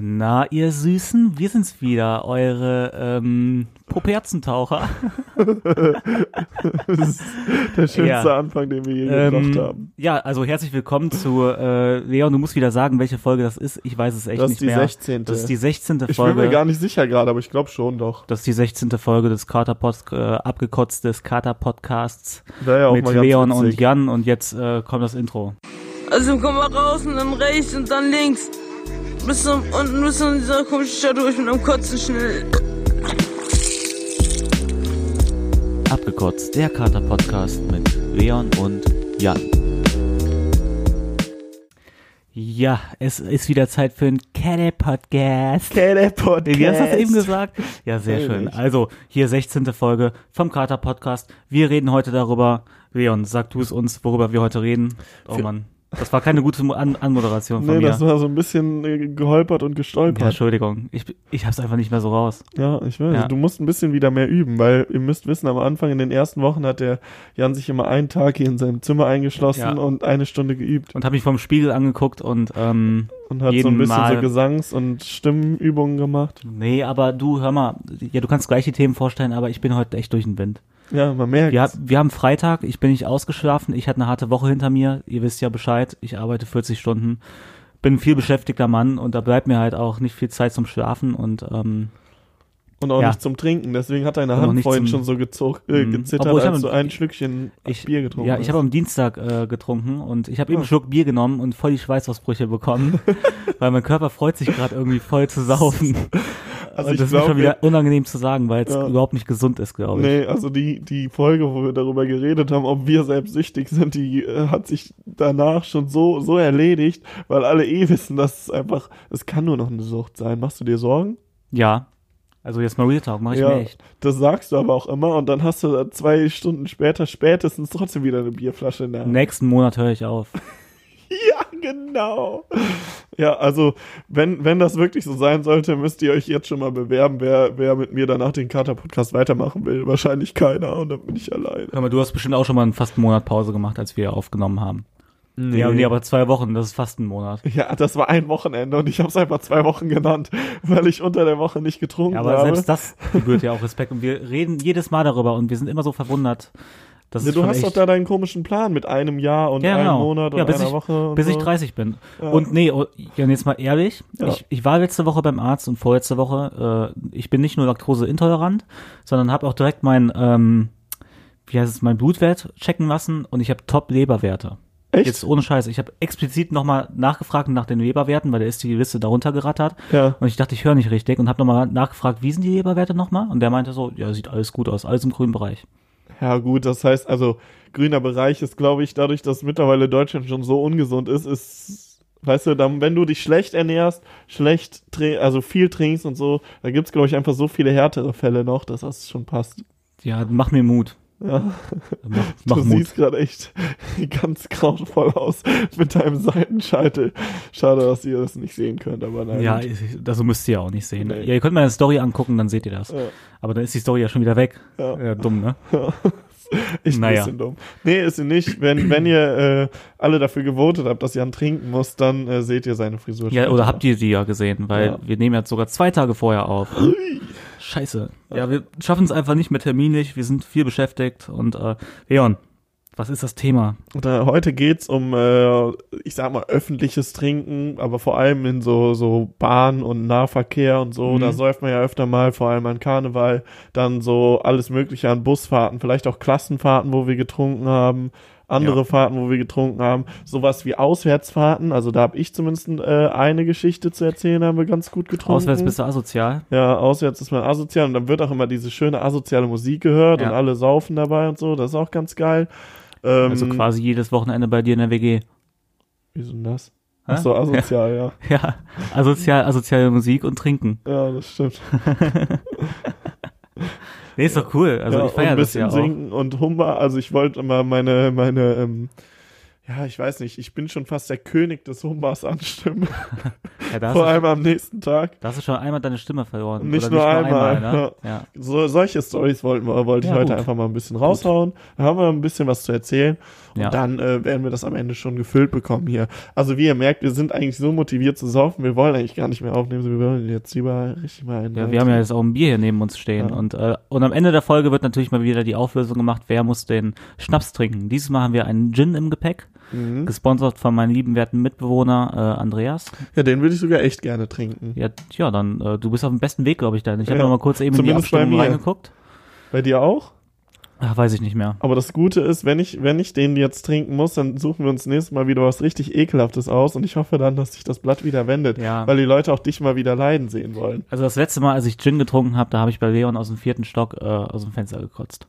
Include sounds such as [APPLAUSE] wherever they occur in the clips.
Na, ihr Süßen, wir sind's wieder, eure ähm, Poperzentaucher. [LAUGHS] das ist der schönste Ja. Anfang, den wir je Ähm, gebracht haben. ja, also herzlich willkommen zu äh, Leon. Du musst wieder sagen, welche Folge das ist. Ich weiß es echt Das nicht ist die mehr. 16. Das ist die 16. ich bin Folge. mir gar nicht sicher gerade, aber ich glaube schon doch. das ist die 16. Folge des Kater äh, abgekotzt des Kater Podcasts ja mit Leon und Jan und jetzt äh, kommt das Intro. Also komm mal raus und dann rechts und dann links. Bis zum, unten bis zu dieser komischen Stadt durch mit einem Kotzen schnell. Abgekotzt, der Kater Podcast mit Leon und Jan. Ja, es ist wieder Zeit für einen Kater Podcast. Kater Podcast. Wie hast du das eben gesagt? Ja, sehr Weiß schön. Also, hier 16. Folge vom Kater Podcast. Wir reden heute darüber. Leon, sag du es uns, worüber wir heute reden. Oh Für- Mann. Das war keine gute An Anmoderation von Nee, mir. das war so ein bisschen äh, geholpert und ja, gestolpert. Entschuldigung. Ich, ich hab's einfach nicht mehr so raus. Ja, ich weiß. Ja. Du musst ein bisschen wieder mehr üben, weil ihr müsst wissen, am Anfang in den ersten Wochen hat der Jan sich immer einen Tag hier in seinem Zimmer eingeschlossen Ja. und eine Stunde geübt Und habe mich vom Spiegel angeguckt und ähm, und hat so ein bisschen Mal- so Gesangs- und Stimmenübungen gemacht. nee, aber du, hör mal, ja, du kannst gleich die Themen vorstellen, aber ich bin heute echt durch den Wind. Ja, man merkt. Wir, wir haben Freitag, ich bin nicht ausgeschlafen, ich hatte eine harte Woche hinter mir, ihr wisst ja Bescheid, ich arbeite 40 Stunden, bin ein viel beschäftigter Mann und da bleibt mir halt auch nicht viel Zeit zum Schlafen und ähm, Und auch Ja. nicht zum Trinken. Deswegen hat deine Hand vorhin schon so gezog, äh, Mhm. gezittert, Obwohl ich als du ein Schlückchen ich, Bier getrunken ja, ich habe am Dienstag äh, getrunken und ich habe eben Ah. einen Schluck Bier genommen und voll die Schweißausbrüche bekommen, [LAUGHS] weil mein Körper freut sich gerade irgendwie voll zu saufen. [LAUGHS] Also und das ist glaub, schon wieder unangenehm zu sagen, weil es Ja. überhaupt nicht gesund ist, glaube ich. Nee, also die, die Folge, wo wir darüber geredet haben, ob wir selbst süchtig sind, die äh, hat sich danach schon so, so erledigt, weil alle eh wissen, dass es einfach, es kann nur noch eine Sucht sein. Machst du dir Sorgen? Ja. Also jetzt mal Real Talk, mache ich Ja. mir echt. Das sagst du aber auch immer und dann hast du zwei Stunden später spätestens trotzdem wieder eine Bierflasche in der Hand. Nächsten Monat höre ich auf. [LAUGHS] Genau. Ja, also wenn, wenn das wirklich so sein sollte, müsst ihr euch jetzt schon mal bewerben, wer, wer mit mir danach den Kater-Podcast weitermachen will. Wahrscheinlich keiner und dann bin ich alleine. Hör mal, du hast bestimmt auch schon mal fast einen Monat Pause gemacht, als wir aufgenommen haben. Ja, nee, aber zwei Wochen, das ist fast ein Monat. Ja, das war ein Wochenende und ich habe es einfach zwei Wochen genannt, weil ich unter der Woche nicht getrunken Ja, aber habe. selbst das gebührt ja auch Respekt und wir reden jedes Mal darüber und wir sind immer so verwundert. Das ja, ist du hast doch da deinen komischen Plan mit einem Jahr und Ja, einem genau. Monat und Ja, bis einer ich- Woche. Bis ich so. 30 bin. Ja. Und nee, oh, jetzt mal ehrlich, ich, ich war letzte Woche beim Arzt und vorletzte Woche, äh, ich bin nicht nur laktoseintolerant, sondern habe auch direkt mein, ähm, wie heißt es, mein Blutwert checken lassen und ich habe Top-Leberwerte. Echt? Jetzt ohne Scheiß. Ich habe explizit nochmal nachgefragt nach den Leberwerten, weil da ist die Liste darunter gerattert. Ja. Und ich dachte, ich höre nicht richtig und habe nochmal nachgefragt, wie sind die Leberwerte nochmal? Und der meinte so, ja, sieht alles gut aus, alles im grünen Bereich. Ja, gut, das heißt, also grüner Bereich ist, glaube ich, dadurch, dass mittlerweile Deutschland schon so ungesund ist, ist, weißt du, dann, wenn du dich schlecht ernährst, schlecht, also viel trinkst und so, da gibt's glaube ich, einfach so viele härtere Fälle noch, dass das schon passt. Ja, mach mir Mut. Ja, Mach, mach du Mut. siehst gerade echt [LAUGHS] ganz grauenvoll aus mit deinem Seitenscheitel. Schade, dass ihr das nicht sehen könnt, aber nein. Ja, ich- das müsst ihr auch nicht sehen. Nee. Ja, ihr könnt mal eine Story angucken, dann seht ihr das. Ja. Aber dann ist die Story ja schon wieder weg. Ja. Ja, dumm, ne? [LAUGHS] Echt Naja. ein bisschen dumm. Nee, ist sie nicht. Wenn, wenn ihr äh, alle dafür gewotet habt, dass Jan trinken muss, dann äh, seht ihr seine Frisur. Ja, oder habt ihr die ja gesehen, weil Ja. wir nehmen jetzt sogar zwei Tage vorher auf. Scheiße. Ja, wir schaffen es einfach nicht mehr terminlich, wir sind viel beschäftigt und äh, Leon, was ist das Thema? Heute geht's um, äh, ich sag mal, öffentliches Trinken, aber vor allem in so, so Bahn- und Nahverkehr und so. Mhm. Da säuft man ja öfter mal, vor allem an Karneval, dann so alles Mögliche an Busfahrten, vielleicht auch Klassenfahrten, wo wir getrunken haben, andere Ja. Fahrten, wo wir getrunken haben, sowas wie Auswärtsfahrten. Also da habe ich zumindest äh, eine Geschichte zu erzählen, haben wir ganz gut getrunken. Auswärts bist du asozial. Ja, auswärts ist man asozial und dann wird auch immer diese schöne asoziale Musik gehört Ja. und alle saufen dabei und so. Das ist auch ganz geil. Ähm, Also quasi jedes Wochenende bei dir in der WG. Wieso denn das? Ach so, asozial, [LAUGHS] ja. Ja, asozial, asoziale Musik und Trinken. Ja, das stimmt. [LAUGHS] Nee, ist doch cool. Also ja, ich feiere ein das ja bisschen auch. singen und Hummer. Also ich wollte immer meine, meine, ähm, ja, ich weiß nicht, ich bin schon fast der König des Humbas anstimmen. [LAUGHS] Ja, Vor allem am nächsten Tag. da hast du schon einmal deine Stimme verloren. Nicht Oder nur einmal, ne? ja. So, solche Stories wollten wir, wollte ich heute gut. einfach mal ein bisschen raushauen. Da haben wir ein bisschen was zu erzählen. Und Ja. dann äh, werden wir das am Ende schon gefüllt bekommen hier. Also wie ihr merkt, wir sind eigentlich so motiviert zu saufen, wir wollen eigentlich gar nicht mehr aufnehmen, wir wollen jetzt lieber richtig mal einen Ja, wir haben ja jetzt auch ein Bier hier neben uns stehen. Ja. Und, äh, und am Ende der Folge wird natürlich mal wieder die Auflösung gemacht, wer muss den Schnaps trinken. Dieses Mal haben wir einen Gin im Gepäck, Mhm. gesponsert von meinem lieben werten Mitbewohner äh, Andreas. Ja, den würde ich sogar echt gerne trinken. Ja, ja dann, äh, du bist auf dem besten Weg, glaube ich, dann. Ich habe Ja, noch mal kurz eben in die zumindest Abstimmung reingeguckt. Bei dir auch? Ach, weiß ich nicht mehr. Aber das Gute ist, wenn ich, wenn ich den jetzt trinken muss, dann suchen wir uns nächstes Mal wieder was richtig Ekelhaftes aus und ich hoffe dann, dass sich das Blatt wieder wendet, Ja. weil die Leute auch dich mal wieder leiden sehen wollen. Also das letzte Mal, als ich Gin getrunken habe, da habe ich bei Leon aus dem vierten Stock äh, aus dem Fenster gekotzt.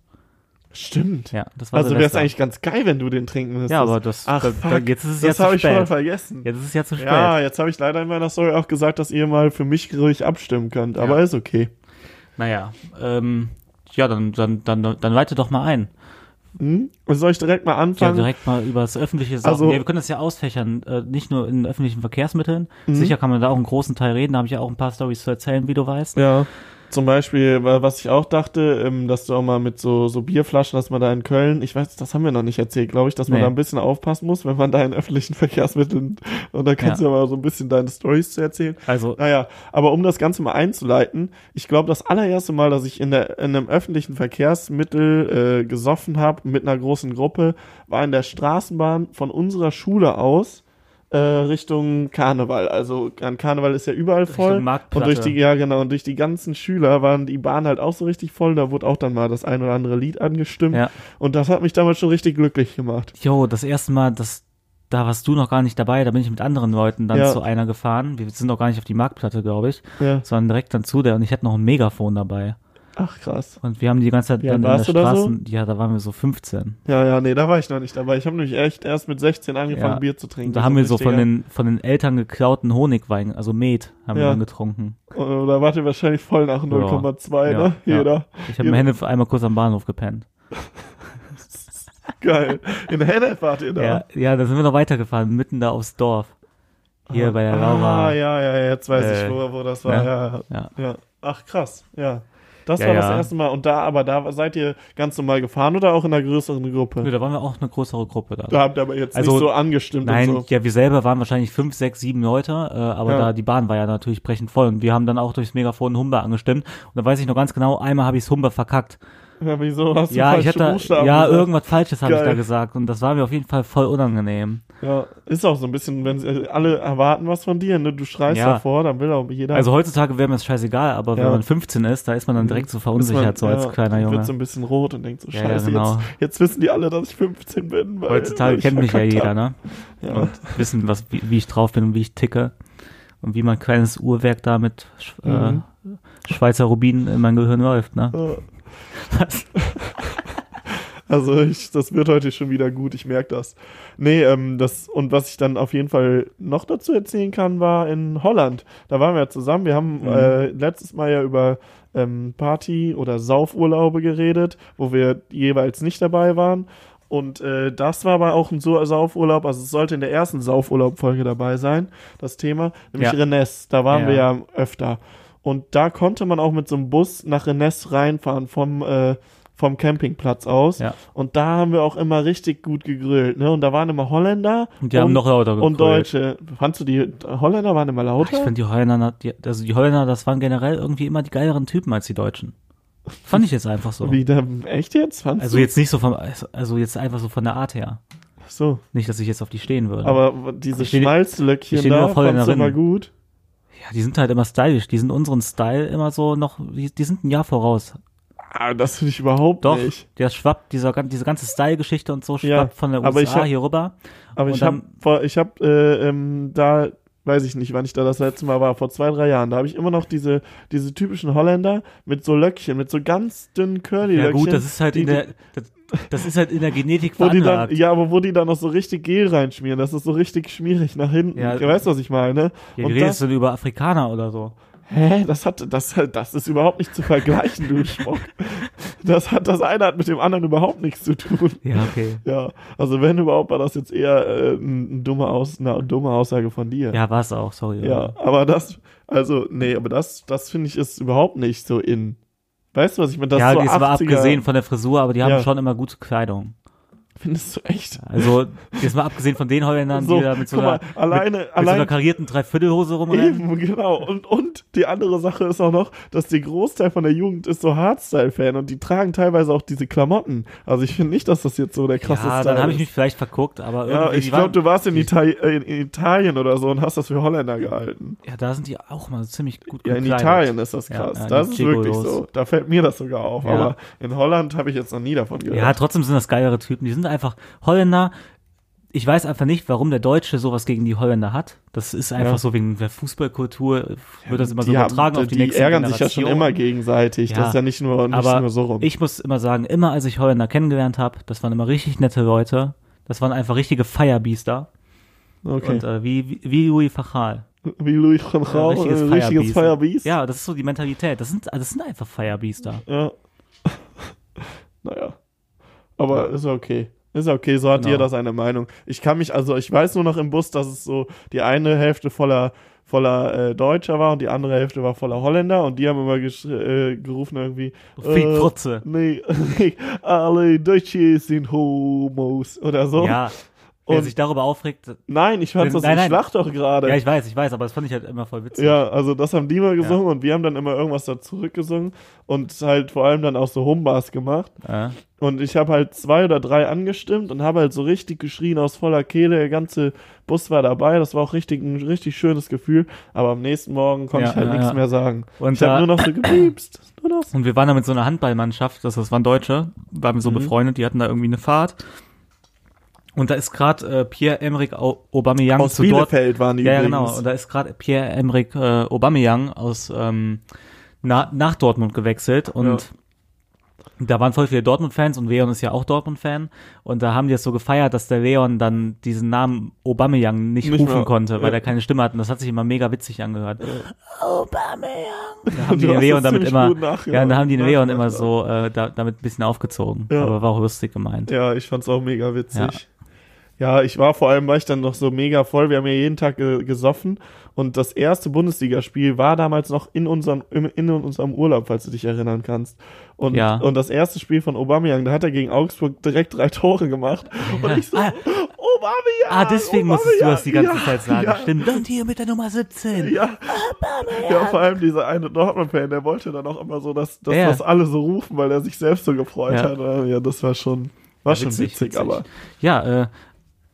Stimmt. Ja, das war Also wäre es eigentlich ganz geil, wenn du den trinken müsstest. Ja, aber das, Ach, da, fuck. da, jetzt ist es ja das zu habe ich voll vergessen. Jetzt ist es ja zu spät. Ja, jetzt habe ich leider in meiner Story auch gesagt, dass ihr mal für mich ruhig abstimmen könnt, aber Ja. ist okay. Naja, ähm, ja, dann, dann, dann, dann leite doch mal ein. Hm? Soll ich direkt mal Ja, anfangen? direkt mal über das öffentliche Sachen. Also- ja, wir können das ja ausfächern, äh, nicht nur in öffentlichen Verkehrsmitteln. Mhm. Sicher kann man da auch einen großen Teil reden, da habe ich ja auch ein paar Stories zu erzählen, wie du weißt. Ja. Zum Beispiel, wa- was ich auch dachte, ähm, dass du auch mal mit so, so Bierflaschen, dass man da in Köln, ich weiß, das haben wir noch nicht erzählt, glaube ich, dass man Nee. da ein bisschen aufpassen muss, wenn man da in öffentlichen [LAUGHS] Verkehrsmitteln, und da kannst Ja. du ja mal so ein bisschen deine Stories zu erzählen. Also, Naja, aber um das Ganze mal einzuleiten, ich glaube, das allererste Mal, dass ich in, der, in einem öffentlichen Verkehrsmittel äh, gesoffen habe mit einer großen Gruppe, war in der Straßenbahn von unserer Schule aus äh, Richtung Karneval. Also an Karneval ist ja überall voll. Und durch die, ja genau, und durch die ganzen Schüler waren die Bahn halt auch so richtig voll. Da wurde auch dann mal das ein oder andere Lied angestimmt. Ja. Und das hat mich damals schon richtig glücklich gemacht. jo, das erste Mal, das, da warst du noch gar nicht dabei, da bin ich mit anderen Leuten dann Ja. zu einer gefahren. Wir sind noch gar nicht auf die Marktplatte, glaube ich, Ja. sondern direkt dann zu der und ich hatte noch ein Megafon dabei. Ach krass. Und wir haben die ganze Zeit alt dann in der da so? Straßen, ja, da waren wir so 15. Ja, ja, nee, da war ich noch nicht dabei. Ich habe nämlich echt erst mit 16 angefangen, Ja. Bier zu trinken. Und da haben wir so von den, von den Eltern geklauten Honigwein, also Met, haben wir Ja. dann getrunken. Oder wart ihr wahrscheinlich voll nach 0,2, Ja, ne? ja. Jeder. Ich habe im Henne einmal kurz am Bahnhof gepennt. [LAUGHS] Geil. In Hennef wart ihr da. Ja, ja, da sind wir noch weitergefahren, mitten da aufs Dorf. Hier bei der Ah, Laura. ja, ja, ja, jetzt weiß Äh, ich, wo, wo das war. ne? Ja, Ja. ja. Ach, krass. Ja. Das Ja, war das ja. erste Mal. Und da, aber da seid ihr ganz normal gefahren oder auch in einer größeren Gruppe? Nö, da waren wir auch eine größere Gruppe da. Da habt ihr aber jetzt Also, nicht so angestimmt Nein, und so. ja, wir selber waren wahrscheinlich fünf, sechs, sieben Leute, äh, aber Ja. da die Bahn war ja natürlich brechend voll und wir haben dann auch durchs Megafon Humber angestimmt und da weiß ich noch ganz genau, einmal habe ich's Humber verkackt. Ja, wieso hast du Ja, ich hatte Buchstaben ja gesagt? irgendwas Falsches habe ich da gesagt und das war mir auf jeden Fall voll unangenehm. Ja, ist auch so ein bisschen, wenn sie, alle erwarten was von dir, ne? Du schreist Ja. davor, dann will auch jeder. Also heutzutage wäre mir das scheißegal, aber wenn Ja. man 15 ist, da ist man dann direkt so verunsichert man- so als ja, kleiner Junge. Wird so ein bisschen rot und denkt so, scheiße, genau. jetzt, jetzt wissen die alle, dass ich 15 bin. Weil, Heutzutage kennt mich ja jeder, ne? Und wissen, was, wie, wie ich drauf bin und wie ich ticke. Und wie mein kleines Uhrwerk da mit Sch Mhm. äh, Schweizer Rubinen in mein Gehirn läuft, ne? Ja. [LAUGHS] Also ich, das wird heute schon wieder gut, ich merke das. Nee, ähm, das, und was ich dann auf jeden Fall noch dazu erzählen kann, war in Holland. Da waren wir ja zusammen. Wir haben Mhm. äh, letztes Mal ja über ähm, Party- oder Saufurlaube geredet, wo wir jeweils nicht dabei waren. Und äh, das war aber auch ein so Saufurlaub, also es sollte in der ersten Saufurlaub-Folge dabei sein, das Thema, nämlich Ja. Rennes. Da waren Ja. wir ja öfter. Und da konnte man auch mit so einem Bus nach Rennes reinfahren vom, äh, vom Campingplatz aus. Ja. Und da haben wir auch immer richtig gut gegrillt. Ne? Und da waren immer Holländer Und die haben noch lauter und gegrillt. Deutsche. Fandst du die Holländer waren immer Ich lauter? finde die Holländer, die, also die Holländer, das waren generell irgendwie immer die geileren Typen als die Deutschen. Fand ich jetzt einfach so. Wie, da, echt jetzt? Fandst Also du? jetzt nicht so vom, also jetzt einfach so von der Art her. Ach so. Nicht, dass ich jetzt auf die stehen würde. Aber diese Ich Schmalzlöckchen ich da, fandst du immer gut? Ja, die sind halt immer stylisch. Die sind unseren Style immer so noch, die, die sind ein Jahr voraus. Ah, das finde ich überhaupt Doch, nicht. der schwappt, dieser, diese ganze Style-Geschichte und so schwappt Ja, von der aber USA ich hab- hier rüber. Aber ich habe ich hab, äh, ähm, da, weiß ich nicht, wann ich da das letzte Mal war, vor zwei, drei Jahren, da habe ich immer noch diese, diese typischen Holländer mit so Löckchen, mit so ganz dünnen Ja Curly-Löckchen. gut, das ist halt die, in der, das, das ist halt in der Genetik die dann, veranlagt. ja, aber wo die dann noch so richtig Gel reinschmieren, das ist so richtig schmierig nach hinten. Ja. du weißt, was ich meine? Ja, Und wie redest du über Afrikaner oder so? hä, das hat, das, das ist überhaupt nicht zu vergleichen, du Schmuck. das hat das eine hat mit dem anderen überhaupt nichts zu tun. Ja, okay. Ja, also wenn überhaupt, war das jetzt eher äh, ein dumme Aus, eine dumme Aussage von dir. Ja, war es auch, sorry. Ja, aber das, also, nee, aber das, das finde ich ist überhaupt nicht so in. Weißt du, was ich meine? Das ja, so das war 80er abgesehen von der Frisur, aber die haben Ja. schon immer gute Kleidung. Findest du echt? Also, jetzt mal abgesehen von den Holländern, So, die da mit so einer, mal, alleine, mit, mit so einer karierten Dreiviertelhose rumrennen. Eben, genau. Und, und die andere Sache ist auch noch, dass der Großteil von der Jugend ist so Hardstyle-Fan und die tragen teilweise auch diese Klamotten. Also ich finde nicht, dass das jetzt so der krasse Ja, Style dann habe ich mich vielleicht verguckt, aber ja, irgendwie, ich die glaube, du warst in, Itali in, Italien oder so und hast das für Holländer gehalten. Ja, da sind die auch mal ziemlich gut Ja, in gekleidet. Italien ist das Ja, krass. ja, das ist wirklich so. Da fällt mir das sogar auf. Ja. Aber in Holland habe ich jetzt noch nie davon gehört. Ja, trotzdem sind das geilere Typen. Die sind einfach Holländer. Ich weiß einfach nicht, warum der Deutsche sowas gegen die Holländer hat. Das ist einfach Ja. so wegen der Fußballkultur, wird das immer so die übertragen haben, auf die die nächste ärgern sich ja Generation. schon immer gegenseitig. Ja. Das ist ja nicht nur, nicht Aber nur so rum. ich muss immer sagen, immer als ich Holländer kennengelernt habe, das waren immer richtig nette Leute. Das waren einfach richtige Firebeaster. okay. Und äh, wie, wie, Louis Fachal. Wie Louis Ein Gaal, richtiges, richtiges Firebeast. Ja, das ist so die Mentalität. Das sind, das sind einfach Firebeaster. Ja. [LAUGHS] naja. Aber ist okay. Ist okay, so hat Genau. jeder seine Meinung. Ich kann mich, also ich weiß nur noch im Bus, dass es so die eine Hälfte voller voller äh, Deutscher war und die andere Hälfte war voller Holländer und die haben immer äh, gerufen irgendwie Fick äh, Frutze. [LAUGHS] nee, alle Deutsche sind Homos oder so. Ja. Wer Und- sich darüber aufregt, Nein, ich fand das, Nein, lach doch gerade. ja, ich weiß, ich weiß, aber das fand ich halt immer voll witzig. Ja, also das haben die mal gesungen und wir haben dann immer irgendwas da zurückgesungen und halt vor allem dann auch so Humbas gemacht. Ja. Und ich habe halt zwei oder drei angestimmt und habe halt so richtig geschrien aus voller Kehle. Der ganze Bus war dabei. Das war auch richtig ein richtig schönes Gefühl. Aber am nächsten Morgen konnte Ja, ich halt ja, nichts ja. mehr sagen. Und ich habe nur noch so gepiepst. [CLEARS THROAT] Nur das. Und wir waren da mit so einer Handballmannschaft, das, das waren Deutsche, waren so Mhm. befreundet, die hatten da irgendwie eine Fahrt. Und da ist gerade äh, Pierre-Emerick Au- Aubameyang Aus zu Dort. Bielefeld waren die Ja, ja, übrigens. genau. Und da ist gerade Pierre-Emerick äh, Aubameyang aus ähm, na, nach Dortmund gewechselt und da waren voll viele Dortmund-Fans und Leon ist ja auch Dortmund-Fan und da haben die es so gefeiert, dass der Leon dann diesen Namen Aubameyang nicht, Nicht rufen mehr, konnte, weil ja. er keine Stimme hat und das hat sich immer mega witzig angehört. Aubameyang. Da haben die den Leon damit immer, nachgemacht. ja, und da haben die den Leon immer so äh, da, damit ein bisschen aufgezogen, Ja. aber war auch lustig gemeint. Ja, ich fand's auch mega witzig. Ja. ich war vor allem, war ich dann noch so mega voll. Wir haben ja jeden Tag ge gesoffen. Und das erste Bundesligaspiel war damals noch in unserem, im, in unserem Urlaub, falls du dich erinnern kannst. Und, Ja. und das erste Spiel von Aubameyang, da hat er gegen Augsburg direkt drei Tore gemacht. Und ich so, Ah. Aubameyang! Ah, deswegen musstest du das die ganze ja, Zeit sagen. Ja, Stimmt. Und hier mit der Nummer 17. ja. ja, vor allem dieser eine Dortmund-Fan, der wollte dann auch immer so, dass, dass Ja. das alle so rufen, weil er sich selbst so gefreut Ja. hat. Ja, das war schon, war schon witzig, aber. Ja, äh,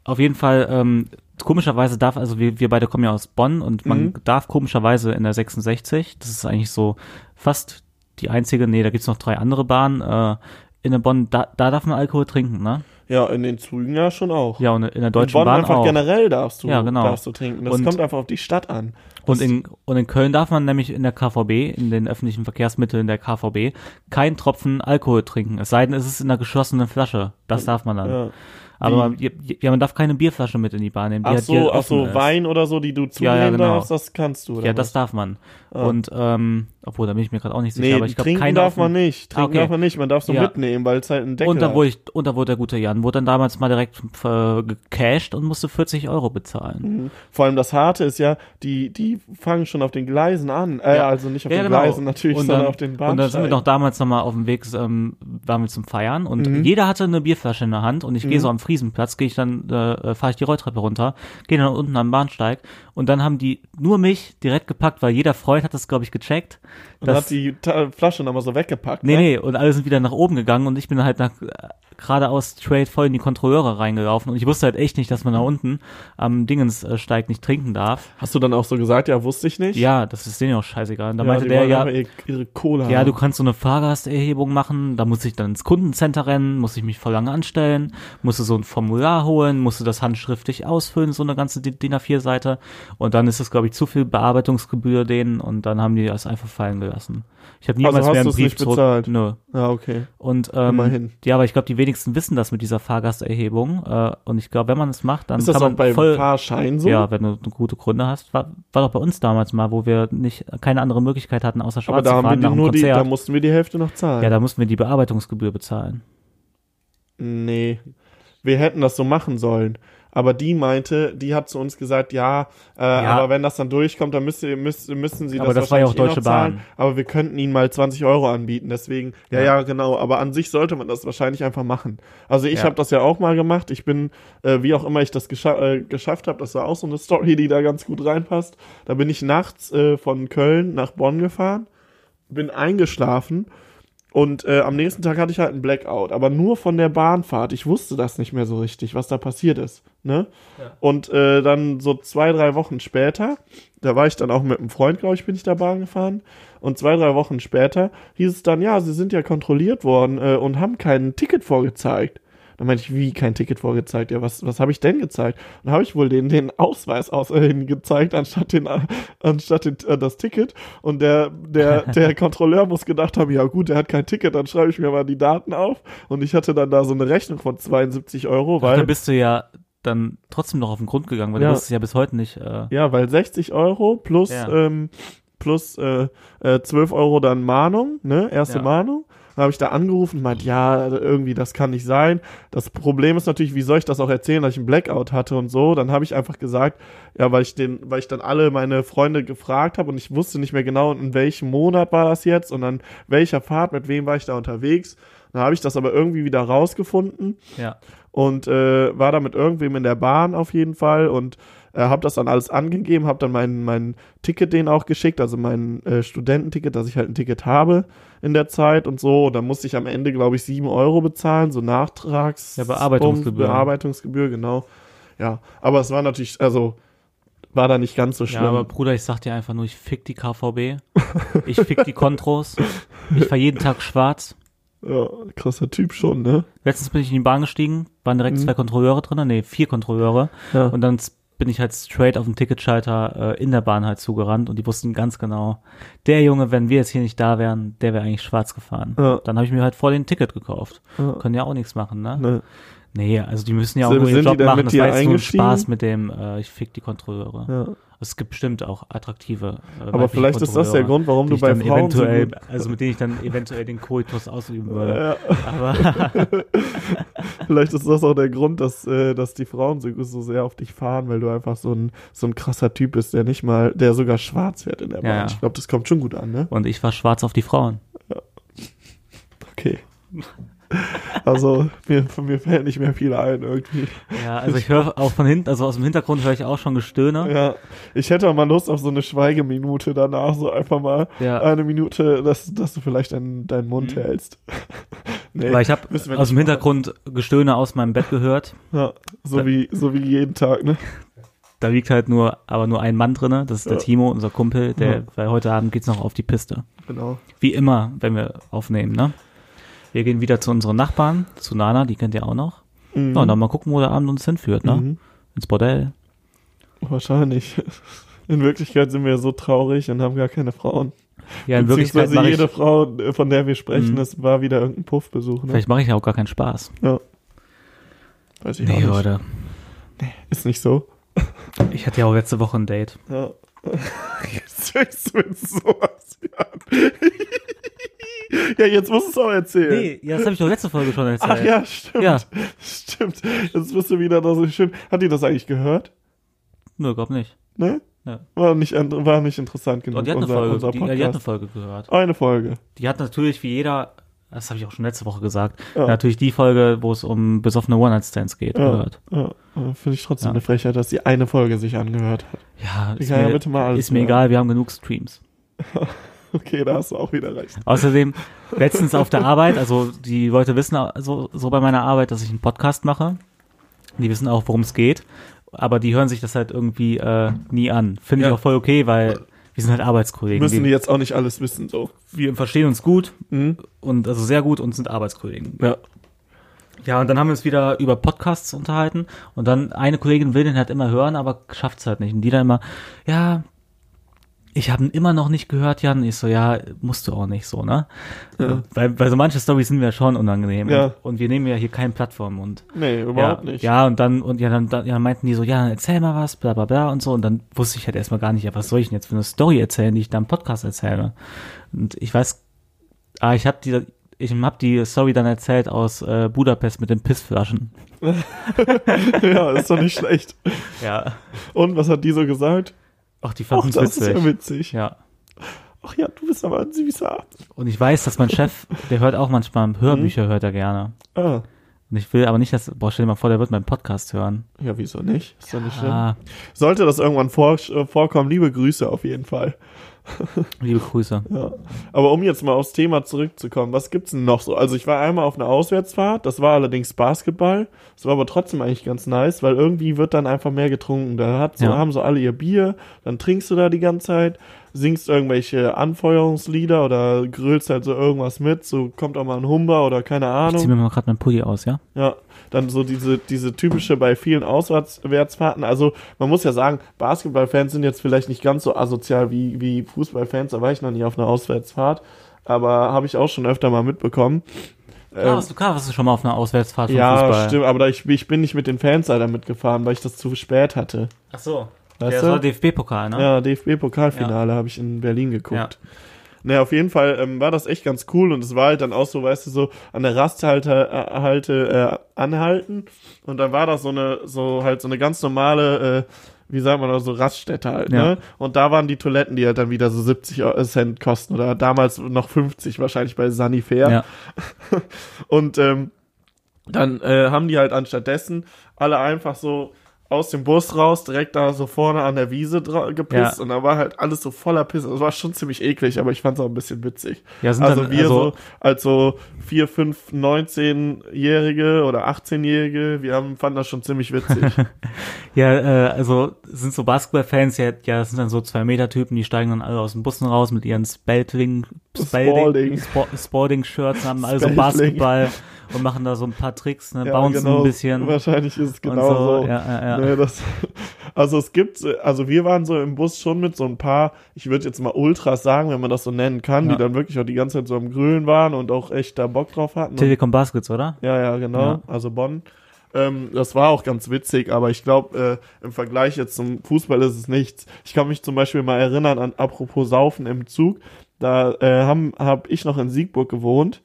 auf jeden Fall, ähm, komischerweise darf, also wir, wir beide kommen ja aus Bonn und man Mhm. darf komischerweise in der 66, das ist eigentlich so fast die einzige, nee, da gibt's noch drei andere Bahnen, äh, in der Bonn, da, da darf man Alkohol trinken, ne? Ja, in den Zügen ja schon auch. Ja, und in der In Deutschen Bonn Bahn einfach auch. generell darfst du, Ja, genau. darfst du trinken. Das Und- kommt einfach auf die Stadt an. Und in, und in Köln darf man nämlich in der KVB, in den öffentlichen Verkehrsmitteln der KVB, keinen Tropfen Alkohol trinken. Es sei denn, es ist in einer geschlossenen Flasche. Das darf man dann. ja. Aber ja, ja, man darf keine Bierflasche mit in die Bahn nehmen. Die Ach so, ach so, ist. Wein oder so, die du zunehmen Ja, ja, genau. darfst, das kannst du. oder Ja, das was? darf man. Ah. Und ähm, obwohl, da bin ich mir gerade auch nicht sicher, Nee, aber ich glaube, trinken darf man nicht. Trinken Ah, okay. darf man nicht. Man darf so Ja. mitnehmen, weil es halt ein Deckel Und da wurde ich, und da wurde der gute Jan, wurde dann damals mal direkt äh, gecashed und musste 40 Euro bezahlen. Mhm. Vor allem das Harte ist ja, die, die fangen schon auf den Gleisen an. Äh, Ja. also nicht auf Ja, den genau. Gleisen natürlich, und sondern dann, auf den Und dann sind wir Bahnsteigen. noch damals nochmal auf dem Weg, ähm, waren wir zum Feiern und Mhm. jeder hatte eine Bierflasche in der Hand und ich gehe so am Friesenplatz, gehe ich dann, äh, fahre ich die Rolltreppe runter, gehe dann unten am Bahnsteig und dann haben die nur mich direkt gepackt, weil jeder Freund hat das, glaube ich, gecheckt. Und dass- hat die Ta Flasche nochmal so weggepackt. Nee, ne? nee, und alle sind wieder nach oben gegangen und ich bin halt nach, äh, geradeaus straight voll in die Kontrolleure reingelaufen und ich wusste halt echt nicht, dass man da unten am Dingenssteig nicht trinken darf. Hast du dann auch so gesagt, ja, wusste ich nicht? Ja, das ist denen auch scheißegal. Und da ja meinte der ja, ihre, Cola ja, du kannst so eine Fahrgasterhebung machen, da muss ich dann ins Kundencenter rennen, muss ich mich voll lange anstellen, musste so ein Formular holen, musste das handschriftlich ausfüllen, so eine ganze DIN A4-Seite und dann ist das, glaube ich, zu viel Bearbeitungsgebühr denen und dann haben die das einfach fallen gelassen. Ich habe niemals Also mehr einen Brief zurück. bezahlt? Nö. Ja, okay. Und ähm, Immerhin. ja, aber ich glaube, die wenigsten wissen das mit dieser Fahrgasterhebung. Äh, und ich glaube, wenn man es macht, dann Ist das kann auch man beim voll. Fahrschein so? Ja, wenn du gute Gründe hast. War, war doch bei uns damals mal, wo wir nicht keine andere Möglichkeit hatten, außer schwarz aber da zu haben wir fahren die nur die, da mussten wir die Hälfte noch zahlen. ja, da mussten wir die Bearbeitungsgebühr bezahlen. Nee, wir hätten das so machen sollen. Aber die meinte, die hat zu uns gesagt, ja, äh, aber wenn das dann durchkommt, dann müsst ihr, müsst, müssen sie Aber das, das war ja auch wahrscheinlich eh Deutsche noch zahlen. Bahn. Aber wir könnten ihnen mal 20 Euro anbieten. Deswegen, ja, ja, Ja. genau. Aber an sich sollte man das wahrscheinlich einfach machen. Also ich Ja. habe das ja auch mal gemacht. Ich bin, äh, wie auch immer ich das gescha äh, geschafft habe, das war auch so eine Story, die da ganz gut reinpasst. Da bin ich nachts äh, von Köln nach Bonn gefahren, bin eingeschlafen und äh, am nächsten Tag hatte ich halt einen Blackout, aber nur von der Bahnfahrt. Ich wusste das nicht mehr so richtig, was da passiert ist. Ne? Und äh, dann so zwei, drei Wochen später, da war ich dann auch mit einem Freund, glaube ich, bin ich da Bahn gefahren. Und zwei, drei Wochen später hieß es dann, ja, sie sind ja kontrolliert worden äh, und haben kein Ticket vorgezeigt. Dann meinte ich, wie kein Ticket vorgezeigt? Ja, was, was habe ich denn gezeigt? Dann habe ich wohl den, den Ausweis aus, äh, gezeigt, anstatt, den, anstatt den, äh, das Ticket. Und der, der, [LAUGHS] der Kontrolleur muss gedacht haben, ja gut, der hat kein Ticket, dann schreibe ich mir mal die Daten auf. Und ich hatte dann da so eine Rechnung von 72 Euro, Weil weil. da bist du ja dann trotzdem noch auf den Grund gegangen, weil Ja. du wusstest ja bis heute nicht. Äh, Ja, weil 60 Euro plus, Ja. ähm, plus äh, äh, 12 Euro dann Mahnung, ne? Erste Ja. Mahnung. Dann habe ich da angerufen und meint, ja, irgendwie, das kann nicht sein. Das Problem ist natürlich, wie soll ich das auch erzählen, dass ich einen Blackout hatte und so. Dann habe ich einfach gesagt, ja, weil ich den, weil ich dann alle meine Freunde gefragt habe und ich wusste nicht mehr genau, in welchem Monat war das jetzt und dann welcher Fahrt, mit wem war ich da unterwegs. Dann habe ich das aber irgendwie wieder rausgefunden ja. und äh, war da mit irgendwem in der Bahn auf jeden Fall und äh, habe das dann alles angegeben, habe dann mein, mein Ticket denen auch geschickt, also mein äh, Studententicket, dass ich halt ein Ticket habe in der Zeit und so. Und dann musste ich am Ende, glaube ich, sieben Euro bezahlen, so Nachtrags. Ja, Bearbeitungsgebühr. Bearbeitungsgebühr, genau. Ja, aber es war natürlich, also war da nicht ganz so schlimm. Ja, aber Bruder, ich sag dir einfach nur, ich fick die KVB, ich fick die Kontros, ich fahr jeden Tag schwarz. ja, krasser Typ schon, ne? Letztens bin ich in die Bahn gestiegen, waren direkt Mhm. zwei Kontrolleure drin, nee, vier Kontrolleure. Ja. Und dann bin ich halt straight auf den Ticketschalter äh, in der Bahn halt zugerannt und die wussten ganz genau, der Junge, wenn wir jetzt hier nicht da wären, der wäre eigentlich schwarz gefahren. Ja. Dann habe ich mir halt voll den Ticket gekauft. Ja. Können ja auch nichts machen, ne? Ne. Nee, also die müssen ja auch Sind- nur ihren Job machen. Das war jetzt nur ein? Spaß mit dem, äh, ich fick die Kontrolleure. Ja. Es gibt bestimmt auch attraktive. Äh, Aber vielleicht ist das der Grund, warum du bei Frauen so eventuell, gut- also mit denen ich dann eventuell den Koitus ausüben [LAUGHS] würde. Ja. Aber [LAUGHS] Vielleicht ist das auch der Grund, dass, äh, dass die Frauen so, so sehr auf dich fahren, weil du einfach so ein, so ein krasser Typ bist, der nicht mal, der sogar schwarz wird in der Bahn. Ja, ja. Ich glaube, das kommt schon gut an, ne? und ich war schwarz auf die Frauen. Okay. [LAUGHS] Also, mir, mir fällt nicht mehr viel ein irgendwie. Ja, also ich höre auch von hinten, also aus dem Hintergrund höre ich auch schon Gestöhne. Ja, ich hätte auch mal Lust auf so eine Schweigeminute danach, so einfach mal Ja. eine Minute, dass, dass du vielleicht deinen, deinen Mund hältst. [LAUGHS] nee, Weil ich habe aus dem Hintergrund Gestöhne aus meinem Bett gehört. Ja, so wie, so wie jeden Tag, ne? Da liegt halt nur, aber nur ein Mann drinne. Das ist der Ja. Timo, unser Kumpel, der, Ja. weil heute Abend geht's noch auf die Piste. Genau. Wie immer, wenn wir aufnehmen, ne? Wir gehen wieder zu unseren Nachbarn, zu Nana, die kennt ihr auch noch. Mhm. Ja, und dann mal gucken, wo der Abend uns hinführt, ne? Mhm. Ins Bordell. Wahrscheinlich. In Wirklichkeit sind wir so traurig und haben gar keine Frauen. Ja, in Wirklichkeit mache ich, jede Frau, von der wir sprechen, Mhm. das war wieder irgendein Puffbesuch. Ne? vielleicht mache ich ja auch gar keinen Spaß. Weiß ich Nee, auch nicht. Leute. Ist nicht so. Ich hatte ja auch letzte Woche ein Date. Ja. [LAUGHS] Jetzt fängst du sowas an. [LAUGHS] ja, jetzt musst du es auch erzählen. Nee, ja, das habe ich doch letzte Folge schon erzählt. Ach ja, stimmt. Ja. Stimmt. Jetzt bist du wieder da so schön. Hat die das eigentlich gehört? Nö, glaub nicht. Ne? Ja. War nicht, war nicht interessant genug. Und die hat eine unser, Folge, unser die, die hat eine Folge gehört. eine Folge. Die hat natürlich wie jeder, das habe ich auch schon letzte Woche gesagt, Ja. natürlich die Folge, wo es um besoffene One-Night-Stands geht, Ja. gehört. Ja, finde ich trotzdem eine Frechheit, dass sie eine Folge sich angehört hat. Ja, Die ist mir, bitte mal alles ist mir egal, wir haben genug Streams. [LAUGHS] [LAUGHS] Okay, da hast du auch wieder recht. Außerdem, letztens auf der Arbeit, also die Leute wissen so, so bei meiner Arbeit, dass ich einen Podcast mache. Die wissen auch, worum es geht. Aber die hören sich das halt irgendwie äh, nie an. Finde ich Ja. auch voll okay, weil wir sind halt Arbeitskollegen. Müssen die jetzt auch nicht alles wissen, so. wir verstehen uns gut Mhm. und also sehr gut und sind Arbeitskollegen. Ja. Ja, und dann haben wir uns wieder über Podcasts unterhalten und dann eine Kollegin will den halt immer hören, aber schafft's halt nicht. Und die dann immer, ja, ich habe ihn immer noch nicht gehört, Jan. Ich so, ja, musst du auch nicht so, ne? Ja. Weil, weil so manche Storys sind mir schon unangenehm. Ja. Und, und wir nehmen ja hier keine Plattform und Nee, überhaupt ja, nicht. Ja, und dann, und ja, dann, dann ja, meinten die so, ja, dann erzähl mal was, bla bla bla und so. Und dann wusste ich halt erstmal gar nicht, ja, was soll ich denn jetzt für eine Story erzählen, die ich da im Podcast erzähle. Und ich weiß, ah, ich habe die, ich hab die Story dann erzählt aus äh, Budapest mit den Pissflaschen. [LAUGHS] ja, ist doch nicht schlecht. Ja. Und was hat die so gesagt? Ach, die fanden es das ist witzig. ja witzig. ja. Ach ja, du bist aber ein süßer. Und ich weiß, dass mein Chef, der hört auch manchmal Mhm. Hörbücher, hört er gerne. Ah, Und ich will aber nicht, dass, boah, stell dir mal vor, der wird meinen Podcast hören. ja, wieso nicht? Ist doch nicht schlimm. Sollte das irgendwann vor, äh, vorkommen, liebe Grüße auf jeden Fall. [LAUGHS] liebe Grüße. Ja. Aber um jetzt mal aufs Thema zurückzukommen, was gibt's denn noch so? Also ich war einmal auf einer Auswärtsfahrt, das war allerdings Basketball. Das war aber trotzdem eigentlich ganz nice, weil irgendwie wird dann einfach mehr getrunken. Da hat so, Ja. haben so alle ihr Bier, dann trinkst du da die ganze Zeit, singst irgendwelche Anfeuerungslieder oder grölst halt so irgendwas mit, so kommt auch mal ein Humber oder keine Ich Ahnung. zieh mir mal gerade meinen Pulli aus, ja? Ja, dann so diese, diese typische bei vielen Auswärtsfahrten. Also man muss ja sagen, Basketballfans sind jetzt vielleicht nicht ganz so asozial wie, wie Fußballfans, da war ich noch nie auf einer Auswärtsfahrt, aber habe ich auch schon öfter mal mitbekommen. Klar, warst du, klar, warst du schon mal auf einer Auswärtsfahrt vom ja, Fußball. stimmt, aber da ich, ich bin nicht mit den Fans leider mitgefahren, weil ich das zu spät hatte. Ach so. Weißt der du? war DFB-Pokal, ne? Ja, DFB-Pokalfinale habe ich in Berlin geguckt. Ja. Naja, auf jeden Fall ähm, war das echt ganz cool und es war halt dann auch so, weißt du, so an der Rasthalte äh, Halte, äh, anhalten und dann war das so eine, so halt so eine ganz normale, äh, wie sagt man da, so Raststätte halt, Ja. ne? Und da waren die Toiletten, die halt dann wieder so 70 Eu- Cent kosten oder damals noch 50 wahrscheinlich bei Sanifair. Ja. [LAUGHS] Und ähm, dann äh, haben die halt anstattdessen alle einfach so aus dem Bus raus, direkt da so vorne an der Wiese gepisst Ja. und da war halt alles so voller Pisse. Das war schon ziemlich eklig, aber ich fand es auch ein bisschen witzig. Ja, sind Also dann, wir also, so als so 4, 5, 19-Jährige oder 18-Jährige, wir haben, fanden das schon ziemlich witzig. [LAUGHS] ja, äh, also sind so Basketball-Fans, ja, ja, das sind dann so zwei Meter Typen, die steigen dann alle aus den Bussen raus mit ihren Spalding, Spalding. Spalding-Shirts, haben alle so Spalding. Basketball und machen da so ein paar Tricks, ne, Ja, bouncen genau. ein bisschen. Wahrscheinlich ist es genau so. Ja, ja, ja. Nee, das, [LAUGHS] also es gibt, also wir waren so im Bus schon mit so ein paar, ich würde jetzt mal Ultras sagen, wenn man das so nennen kann, die dann wirklich auch die ganze Zeit so am Grünen waren und auch echt da Bock drauf hatten. Telekom Baskets, oder? ja, ja, genau, also Bonn. Ähm, das war auch ganz witzig, aber ich glaube, äh, im Vergleich jetzt zum Fußball ist es nichts. Ich kann mich zum Beispiel mal erinnern an, apropos Saufen im Zug, da äh, habe hab ich noch in Siegburg gewohnt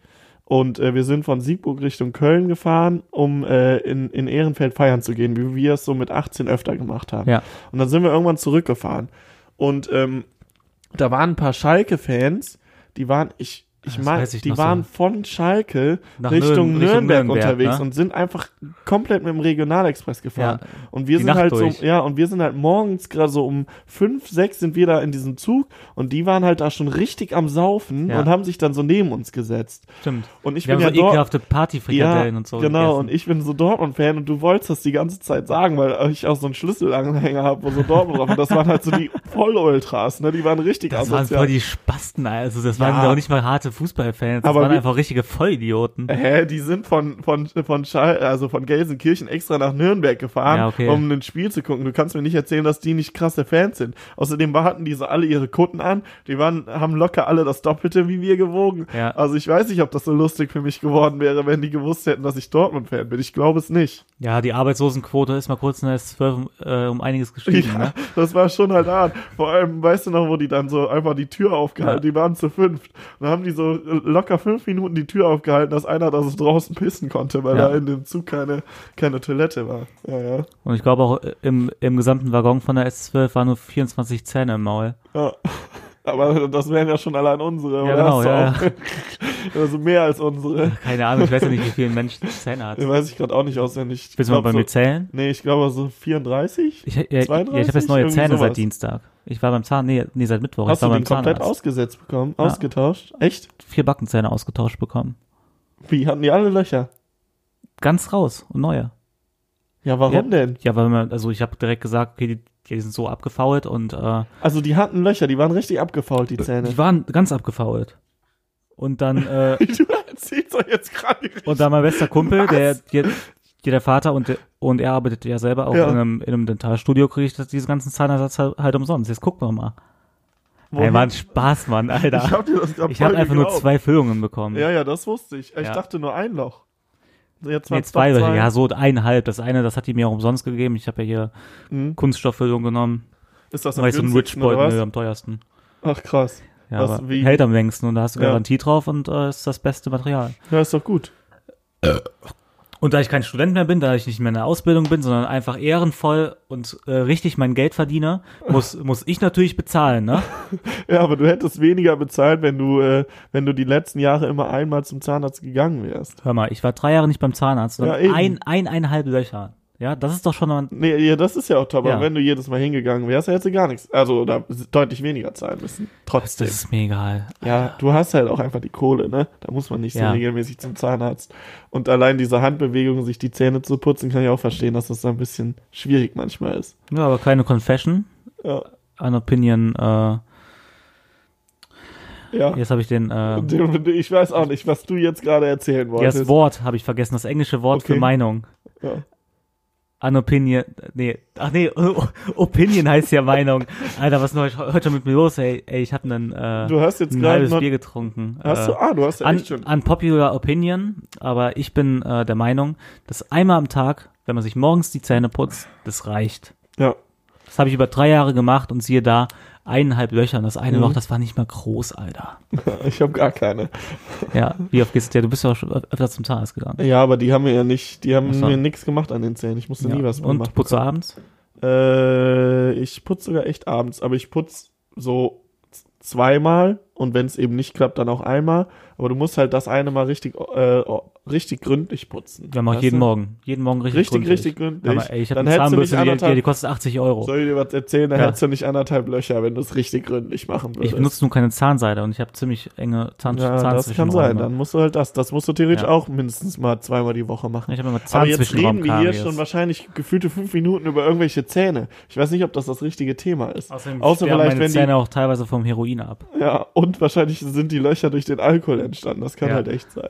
und äh, wir sind von Siegburg Richtung Köln gefahren, um äh, in, in Ehrenfeld feiern zu gehen, wie wir es so mit 18 öfter gemacht haben. Ja. Und dann sind wir irgendwann zurückgefahren. Und ähm, da waren ein paar Schalke-Fans, die waren, ich, ich meine, die noch waren so. von Schalke Richtung, Nürn- Nürnberg, Richtung Nürnberg, unterwegs ne? und sind einfach komplett mit dem Regionalexpress gefahren. Ja. Und wir sind Nacht halt durch. so, ja, und wir sind halt morgens gerade so um fünf, sechs sind wir da in diesem Zug und die waren halt da schon richtig am Saufen Ja. und haben sich dann so neben uns gesetzt. Stimmt. Und ich Wir bin haben ja so ekelhafte Partyfrikadellen ja, und so. genau, gegessen. und ich bin so Dortmund-Fan und du wolltest das die ganze Zeit sagen, weil ich auch so einen Schlüsselanhänger habe, wo so Dortmund drauf und das waren halt so die [LAUGHS] Vollultras, ne, die waren richtig Das waren asozial. voll die Spasten, also das Ja. waren doch nicht mal harte Fußballfans, das Aber waren einfach richtige Vollidioten. Hä, die sind von, von, von Schal also von Gelsenkirchen extra nach Nürnberg gefahren, Ja, okay. um ein Spiel zu gucken. Du kannst mir nicht erzählen, dass die nicht krasse Fans sind. Außerdem hatten die so alle ihre Kutten an. Die waren, haben locker alle das Doppelte wie wir gewogen. Ja. Also ich weiß nicht, ob das so lustig für mich geworden wäre, wenn die gewusst hätten, dass ich Dortmund-Fan bin. Ich glaube es nicht. Ja, die Arbeitslosenquote ist mal kurz in der S12 äh, um einiges gestiegen, Ja, ne? das war schon halt hart. Vor allem, weißt du noch, wo die dann so einfach die Tür aufgehalten, Ja. die waren zu fünft. Und dann haben die so locker fünf Minuten die Tür aufgehalten, dass einer da so draußen pissen konnte, weil Ja. da in dem Zug keine, keine Toilette war. Ja, ja. Und ich glaube auch im, im gesamten Waggon von der S12 waren nur 24 Zähne im Maul. ja. Aber das wären ja schon allein unsere, Ja, oder? genau, ja, auch- [LAUGHS] Also mehr als unsere. Keine Ahnung, ich weiß ja nicht, wie viele Menschen Zähne hat. Weiß ich gerade auch nicht auswendig. Ich Willst du mal bei mir so, zählen? Nee, ich glaube so 34. Ich, ja, ja, ich 32? habe jetzt neue Zähne sowas. seit Dienstag. Ich war beim Zahn, nee, nee seit Mittwoch. Hast ich war du den beim komplett Zahnarzt. ausgesetzt bekommen? Ja. Ausgetauscht? Echt? Vier Backenzähne ausgetauscht bekommen. Wie? Hatten die alle Löcher? Ganz raus und neue. Ja, warum Ja. denn? Ja, weil man, also ich habe direkt gesagt, okay, die, die sind so abgefault und äh, Also die hatten Löcher, die waren richtig abgefault, die Zähne. die waren ganz abgefault. Und dann, äh, [LAUGHS] Du erzählst doch jetzt gerade und dann mein bester Kumpel, der, der, der, der Vater und, der, und er arbeitet ja selber auch Ja. in, einem, in einem Dentalstudio, ich das, diesen ganzen Zahnersatz halt, halt umsonst. Jetzt guck doch mal. Ey, war ein Spaß, Mann, Alter. Ich hab habe voll einfach nur geglaubt. zwei Füllungen bekommen. Ja, ja, das wusste ich. Ich Ja. dachte nur ein Loch. Jetzt Nee, zwei, Löcher. ja, so eineinhalb. Das eine, das hat die mir auch umsonst gegeben. Ich habe ja hier Mhm. Kunststofffüllung genommen. Ist das am Weil ich so ein günstigsten Rich Boy oder nö, was? am teuersten. Ach krass. Ja, Was, aber wie- hält am längsten und da hast du Ja. Garantie drauf und äh, ist das beste Material. Ja, ist doch gut. Und da ich kein Student mehr bin, da ich nicht mehr in der Ausbildung bin, sondern einfach ehrenvoll und äh, richtig mein Geld verdiene, muss, [LAUGHS] muss ich natürlich bezahlen, ne? [LAUGHS] Ja, aber du hättest weniger bezahlt, wenn du, äh, wenn du die letzten Jahre immer einmal zum Zahnarzt gegangen wärst. Hör mal, ich war drei Jahre nicht beim Zahnarzt, sondern Ja, ein, eineinhalb Löcher. Ja, das ist doch schon mal, Nee, ja, das ist ja auch top, Ja. aber wenn du jedes Mal hingegangen wärst, hättest du gar nichts. Also, oder deutlich weniger zahlen müssen. das Trotzdem. ist mir egal. Ja, du hast halt auch einfach die Kohle, ne? Da muss man nicht so Ja. regelmäßig zum Zahnarzt. Und allein diese Handbewegung, sich die Zähne zu putzen, kann ich auch verstehen, dass das da ein bisschen schwierig manchmal ist. Ja, aber kleine Confession, Ja. an Opinion, äh, ja. jetzt habe ich den, äh, Ich weiß auch nicht, was du jetzt gerade erzählen ja, wolltest. das Wort habe ich vergessen, das englische Wort Okay. für Meinung. Ja. Unopinion, nee, ach nee, [LAUGHS] Opinion heißt ja Meinung. Alter, was ist denn heute, heute schon mit mir los, ey? Ey, ich habe einen, äh, Du hast jetzt ein halbes noch. Bier getrunken. Hast äh, du? Ah, du hast ja echt schon. unpopular Opinion, aber ich bin äh, der Meinung, dass einmal am Tag, wenn man sich morgens die Zähne putzt, das reicht. Ja. Das habe ich über drei Jahre gemacht und siehe da, eineinhalb Löcher und das eine Mhm. Loch, das war nicht mal groß, Alter. [LAUGHS] Ich habe gar keine. Ja, wie oft gehst du, ja, du bist ja auch schon öfter zum Zahnarzt gegangen. Ja, aber die haben mir ja nicht, die haben so. mir nichts gemacht an den Zähnen. Ich musste Ja. nie was Und machen. putzt du abends? Äh, ich putze sogar echt abends, aber ich putze so zweimal und wenn es eben nicht klappt, dann auch einmal. Aber du musst halt das eine Mal richtig, äh, richtig gründlich putzen. Ja, mach ich Weißt jeden du? Morgen. Jeden Morgen richtig Richtig, gründlich. richtig gründlich. Aber, ey, ich habe dann eine hättest du nicht Zahnbürste, die, die, anderthalb, die kostet 80 Euro. soll ich dir was erzählen, dann Ja. hättest du nicht anderthalb Löcher, wenn du es richtig gründlich machen würdest. Ich benutze nur keine Zahnseide und ich habe ziemlich enge Zahn ja, das kann sein. Dann musst du halt das. Das musst du theoretisch Ja. auch mindestens mal zweimal die Woche machen. Ich habe immer Aber jetzt reden wir hier schon wahrscheinlich gefühlte fünf Minuten über irgendwelche Zähne. Ich weiß nicht, ob das das richtige Thema ist. Außerdem Außer vielleicht, meine wenn die- Zähne auch teilweise vom Heroin ab, Ja, und wahrscheinlich sind die Löcher durch den Alkohol entstanden. Das kann Ja. halt echt sein.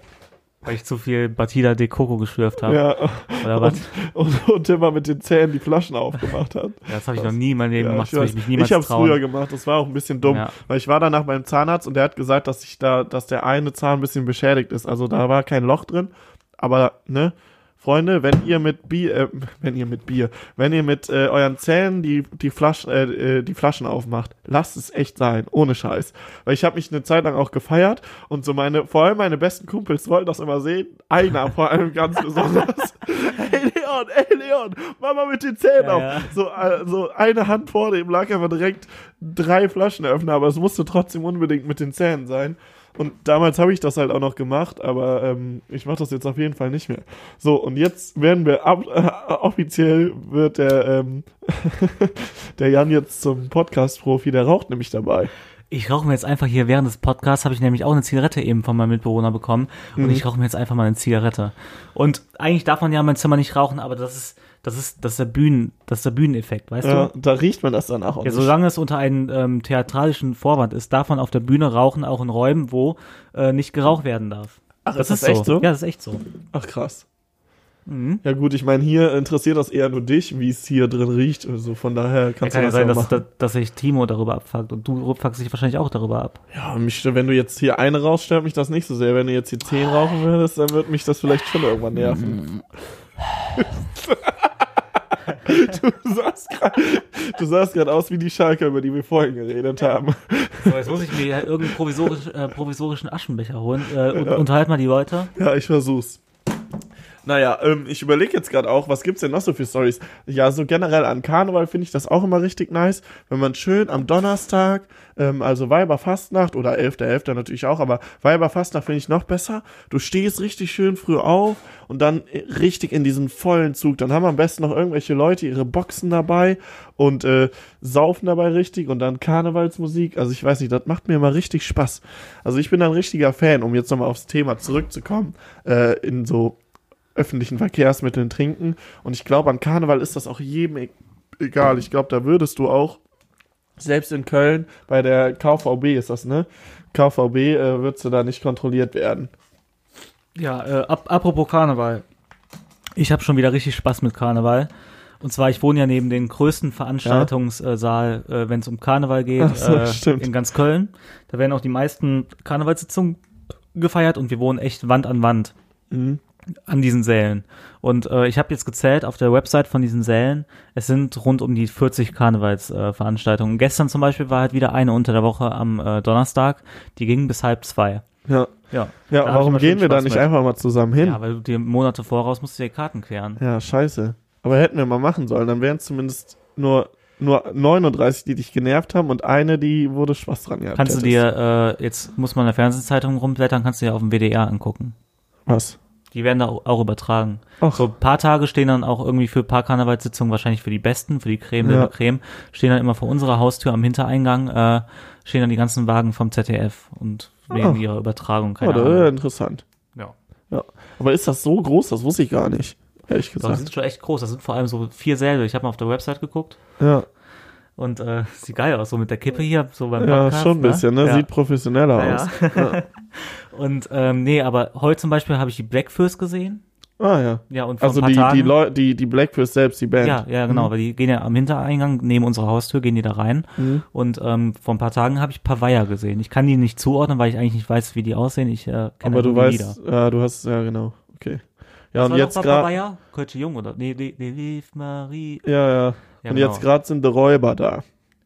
weil ich zu viel Batida de Coco geschlürft habe. Ja, Oder was? und, und, und immer mit den Zähnen die Flaschen aufgemacht hat. Ja, das habe ich noch nie in meinem Leben Ja, gemacht, ich weiß. ich ich habe es früher gemacht, das war auch ein bisschen dumm, Ja. weil ich war danach beim Zahnarzt und der hat gesagt, dass ich da, dass der eine Zahn ein bisschen beschädigt ist. Also da war kein Loch drin, aber ne, Freunde, wenn ihr mit Bier, äh, [LAUGHS] wenn ihr mit Bier, wenn ihr mit äh, euren Zähnen die die Flaschen, äh, äh, die Flaschen aufmacht, lasst es echt sein, ohne Scheiß. Weil ich habe mich eine Zeit lang auch gefeiert und so meine, vor allem meine besten Kumpels wollten das immer sehen. Einer vor allem ganz [LAUGHS] besonders. hey Leon, ey Leon, mach mal mit den Zähnen Ja, auf. ja. So, äh, so eine Hand vor dem lag einfach direkt drei Flaschenöffner, aber es musste trotzdem unbedingt mit den Zähnen sein. Und damals habe ich das halt auch noch gemacht, aber ähm, ich mache das jetzt auf jeden Fall nicht mehr. So, und jetzt werden wir ab, äh, offiziell wird der, ähm, [LAUGHS] der Jan jetzt zum Podcast-Profi, der raucht nämlich dabei. Ich rauche mir jetzt einfach hier während des Podcasts, habe ich nämlich auch eine Zigarette eben von meinem Mitbewohner bekommen und Mhm. ich rauche mir jetzt einfach mal eine Zigarette. Und eigentlich darf man ja in meinem Zimmer nicht rauchen, aber das ist, das ist, das ist der Bühnen, das ist der Bühneneffekt, weißt Ja, du? da riecht man das danach auch Ja, solange es unter einem ähm, theatralischen Vorwand ist, darf man auf der Bühne rauchen, auch in Räumen, wo äh, nicht geraucht werden darf. Ach, ist das echt so? Ja, das ist echt so. Ach krass. Mhm. Ja gut, ich meine, hier interessiert das eher nur dich, wie es hier drin riecht. Also von daher Ja, kannst kann du ja das sein, ja dass, dass, dass sich Timo darüber abfuckt und du fuckst dich wahrscheinlich auch darüber ab. Ja, mich, wenn du jetzt hier eine rauchst, stört mich das nicht so sehr. Wenn du jetzt hier zehn rauchen würdest, dann wird mich das vielleicht schon irgendwann nerven. [LAUGHS] du sahst gerade du sahst gerade aus wie die Schalker, über die wir vorhin geredet haben. So, jetzt muss ich mir ja irgendeinen provisorisch, äh, provisorischen Aschenbecher holen. Äh, und, Unterhalt mal die Leute. Ja, ich versuch's. Naja, ähm, ich überlege jetzt gerade auch, was gibt's denn noch so für Stories? Ja, so generell an Karneval finde ich das auch immer richtig nice, wenn man schön am Donnerstag, ähm, also Weiberfastnacht oder 11.11. natürlich auch, aber Weiberfastnacht finde ich noch besser. Du stehst richtig schön früh auf und dann richtig in diesen vollen Zug. Dann haben am besten noch irgendwelche Leute ihre Boxen dabei und äh, saufen dabei richtig und dann Karnevalsmusik. Also ich weiß nicht, das macht mir immer richtig Spaß. Also ich bin ein richtiger Fan, um jetzt nochmal aufs Thema zurückzukommen, äh, in so öffentlichen Verkehrsmitteln trinken. Und ich glaube, an Karneval ist das auch jedem e egal. Ich glaube, da würdest du auch, selbst in Köln, bei der KVB ist das, ne? KVB äh, würdest du da nicht kontrolliert werden. Ja, äh, ap apropos Karneval. Ich habe schon wieder richtig Spaß mit Karneval. Und zwar, ich wohne ja neben den größten Veranstaltungssaal, äh, wenn es um Karneval geht, so, äh, stimmt. in ganz Köln. Da werden auch die meisten Karnevalssitzungen gefeiert und wir wohnen echt Wand an Wand Mhm. An diesen Sälen. Und äh, ich habe jetzt gezählt auf der Website von diesen Sälen, es sind rund um die 40 Karnevalsveranstaltungen. Äh. Gestern zum Beispiel war halt wieder eine unter der Woche am äh, Donnerstag, die ging bis halb zwei. Ja. Ja, Ja, Da warum gehen wir da nicht mit. einfach mal zusammen hin? ja, weil du dir Monate voraus musst du dir Karten klären. Ja, scheiße. Aber hätten wir mal machen sollen, dann wären es zumindest nur, nur 39, die dich genervt haben und eine, die wurde Spaß dran gehabt Kannst du dir, äh, jetzt muss man in der Fernsehzeitung rumblättern, kannst du dir auf dem WDR angucken. Was? Die werden da auch übertragen. Ach, So ein paar Tage stehen dann auch irgendwie für ein paar Karnevalssitzungen, wahrscheinlich für die Besten, für die Creme Ja. la Creme, stehen dann immer vor unserer Haustür am Hintereingang, äh, stehen dann die ganzen Wagen vom ZDF und wegen Ah. ihrer Übertragung, oh, keine ist Ahnung. interessant. Ja. Aber ist das so groß? Das wusste ich gar nicht. Ehrlich Doch, die gesagt. sind schon echt groß. Das sind vor allem so vier Säle. Ich habe mal auf der Website geguckt Ja, und äh, sieht geil aus, so mit der Kippe hier, so beim ja Podcast. schon ein bisschen, ne? Ja. Sieht professioneller Ja, aus. [LAUGHS] ja. und ähm, nee, aber heute zum Beispiel habe ich die Blackfist gesehen. Ah ja. Ja, und vor Also die, Tagen, die Leute, die, die Blackfist selbst, die Band. Ja, ja, genau, Mhm. weil die gehen ja am Hintereingang neben unserer Haustür, gehen die da rein. Mhm. Und ähm, vor ein paar Tagen habe ich Pavaya gesehen. Ich kann die nicht zuordnen, weil ich eigentlich nicht weiß, wie die aussehen. Ich äh, kenne Aber du weißt, ja, du hast, ja genau. Okay. Ja, Was und jetzt gerade. Pavaya? Kölsche Jung oder? Nee, nee, nee, Marie. Ja, ja. Ja, und genau. jetzt gerade sind die Räuber da.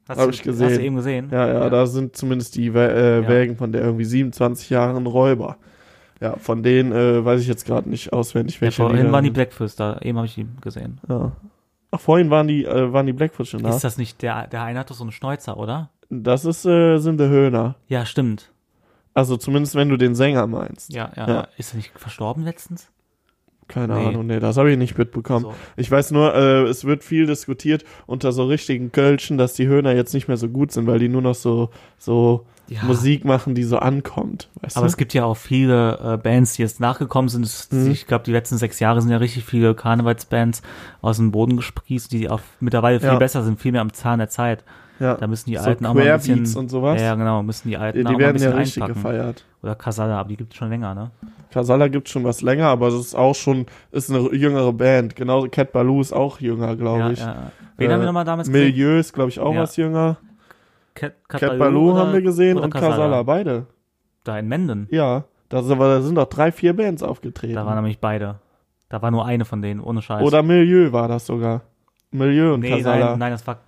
Hast hab du- ich gesehen. Hast du eben gesehen? Ja, ja, da sind zumindest die äh, Ja. Wägen von der irgendwie 27 Jahren Räuber. Ja, von denen äh, weiß ich jetzt gerade nicht auswendig, Ja, welche vorhin Lieder waren die. Blackfist da. Eben habe ich die gesehen. Ja. Ach, vorhin waren die, äh, waren die Blackfoot schon da. Ist das nicht der, der eine hat doch so einen Schnäuzer, oder? Das ist, äh, sind die Höhner. Ja, stimmt. Also zumindest wenn du den Sänger meinst. Ja, ja. Ja. Ist er nicht verstorben letztens? Keine Nee. Ahnung, nee, das habe ich nicht mitbekommen. So. Ich weiß nur, äh, es wird viel diskutiert unter so richtigen Kölschen, dass die Höhner jetzt nicht mehr so gut sind, weil die nur noch so, so Ja. Musik machen, die so ankommt. Weißt Aber du? es gibt ja auch viele äh, Bands, die jetzt nachgekommen sind. Es, Mhm. Ich glaube, die letzten sechs Jahre sind ja richtig viele Karnevalsbands aus dem Boden gesprießt, die auch mittlerweile viel Ja. besser sind, viel mehr am Zahn der Zeit. ja. Da müssen die so Alten auch mal ein bisschen. und sowas. Ja, ja, genau, müssen die Alten die, auch mal ein werden ja bisschen richtig einpacken. gefeiert. Oder Casala, aber die gibt es schon länger, ne? Casala gibt schon was länger, aber es ist auch schon, ist eine jüngere Band. Genauso Cat Baloo ist auch jünger, glaube Ja, ich. ja. Wen Äh, haben wir nochmal damals gesehen? Milieu ist, glaube ich, auch Ja. was jünger. Cat, Cat Baloo haben wir gesehen und Casala, beide. Da in Menden. Ja, da sind, aber da sind doch drei, vier Bands aufgetreten. Da waren nämlich beide. Da war nur eine von denen, ohne Scheiß. Oder Milieu war das sogar. Milieu und nee, Casala. nein, nein, das war.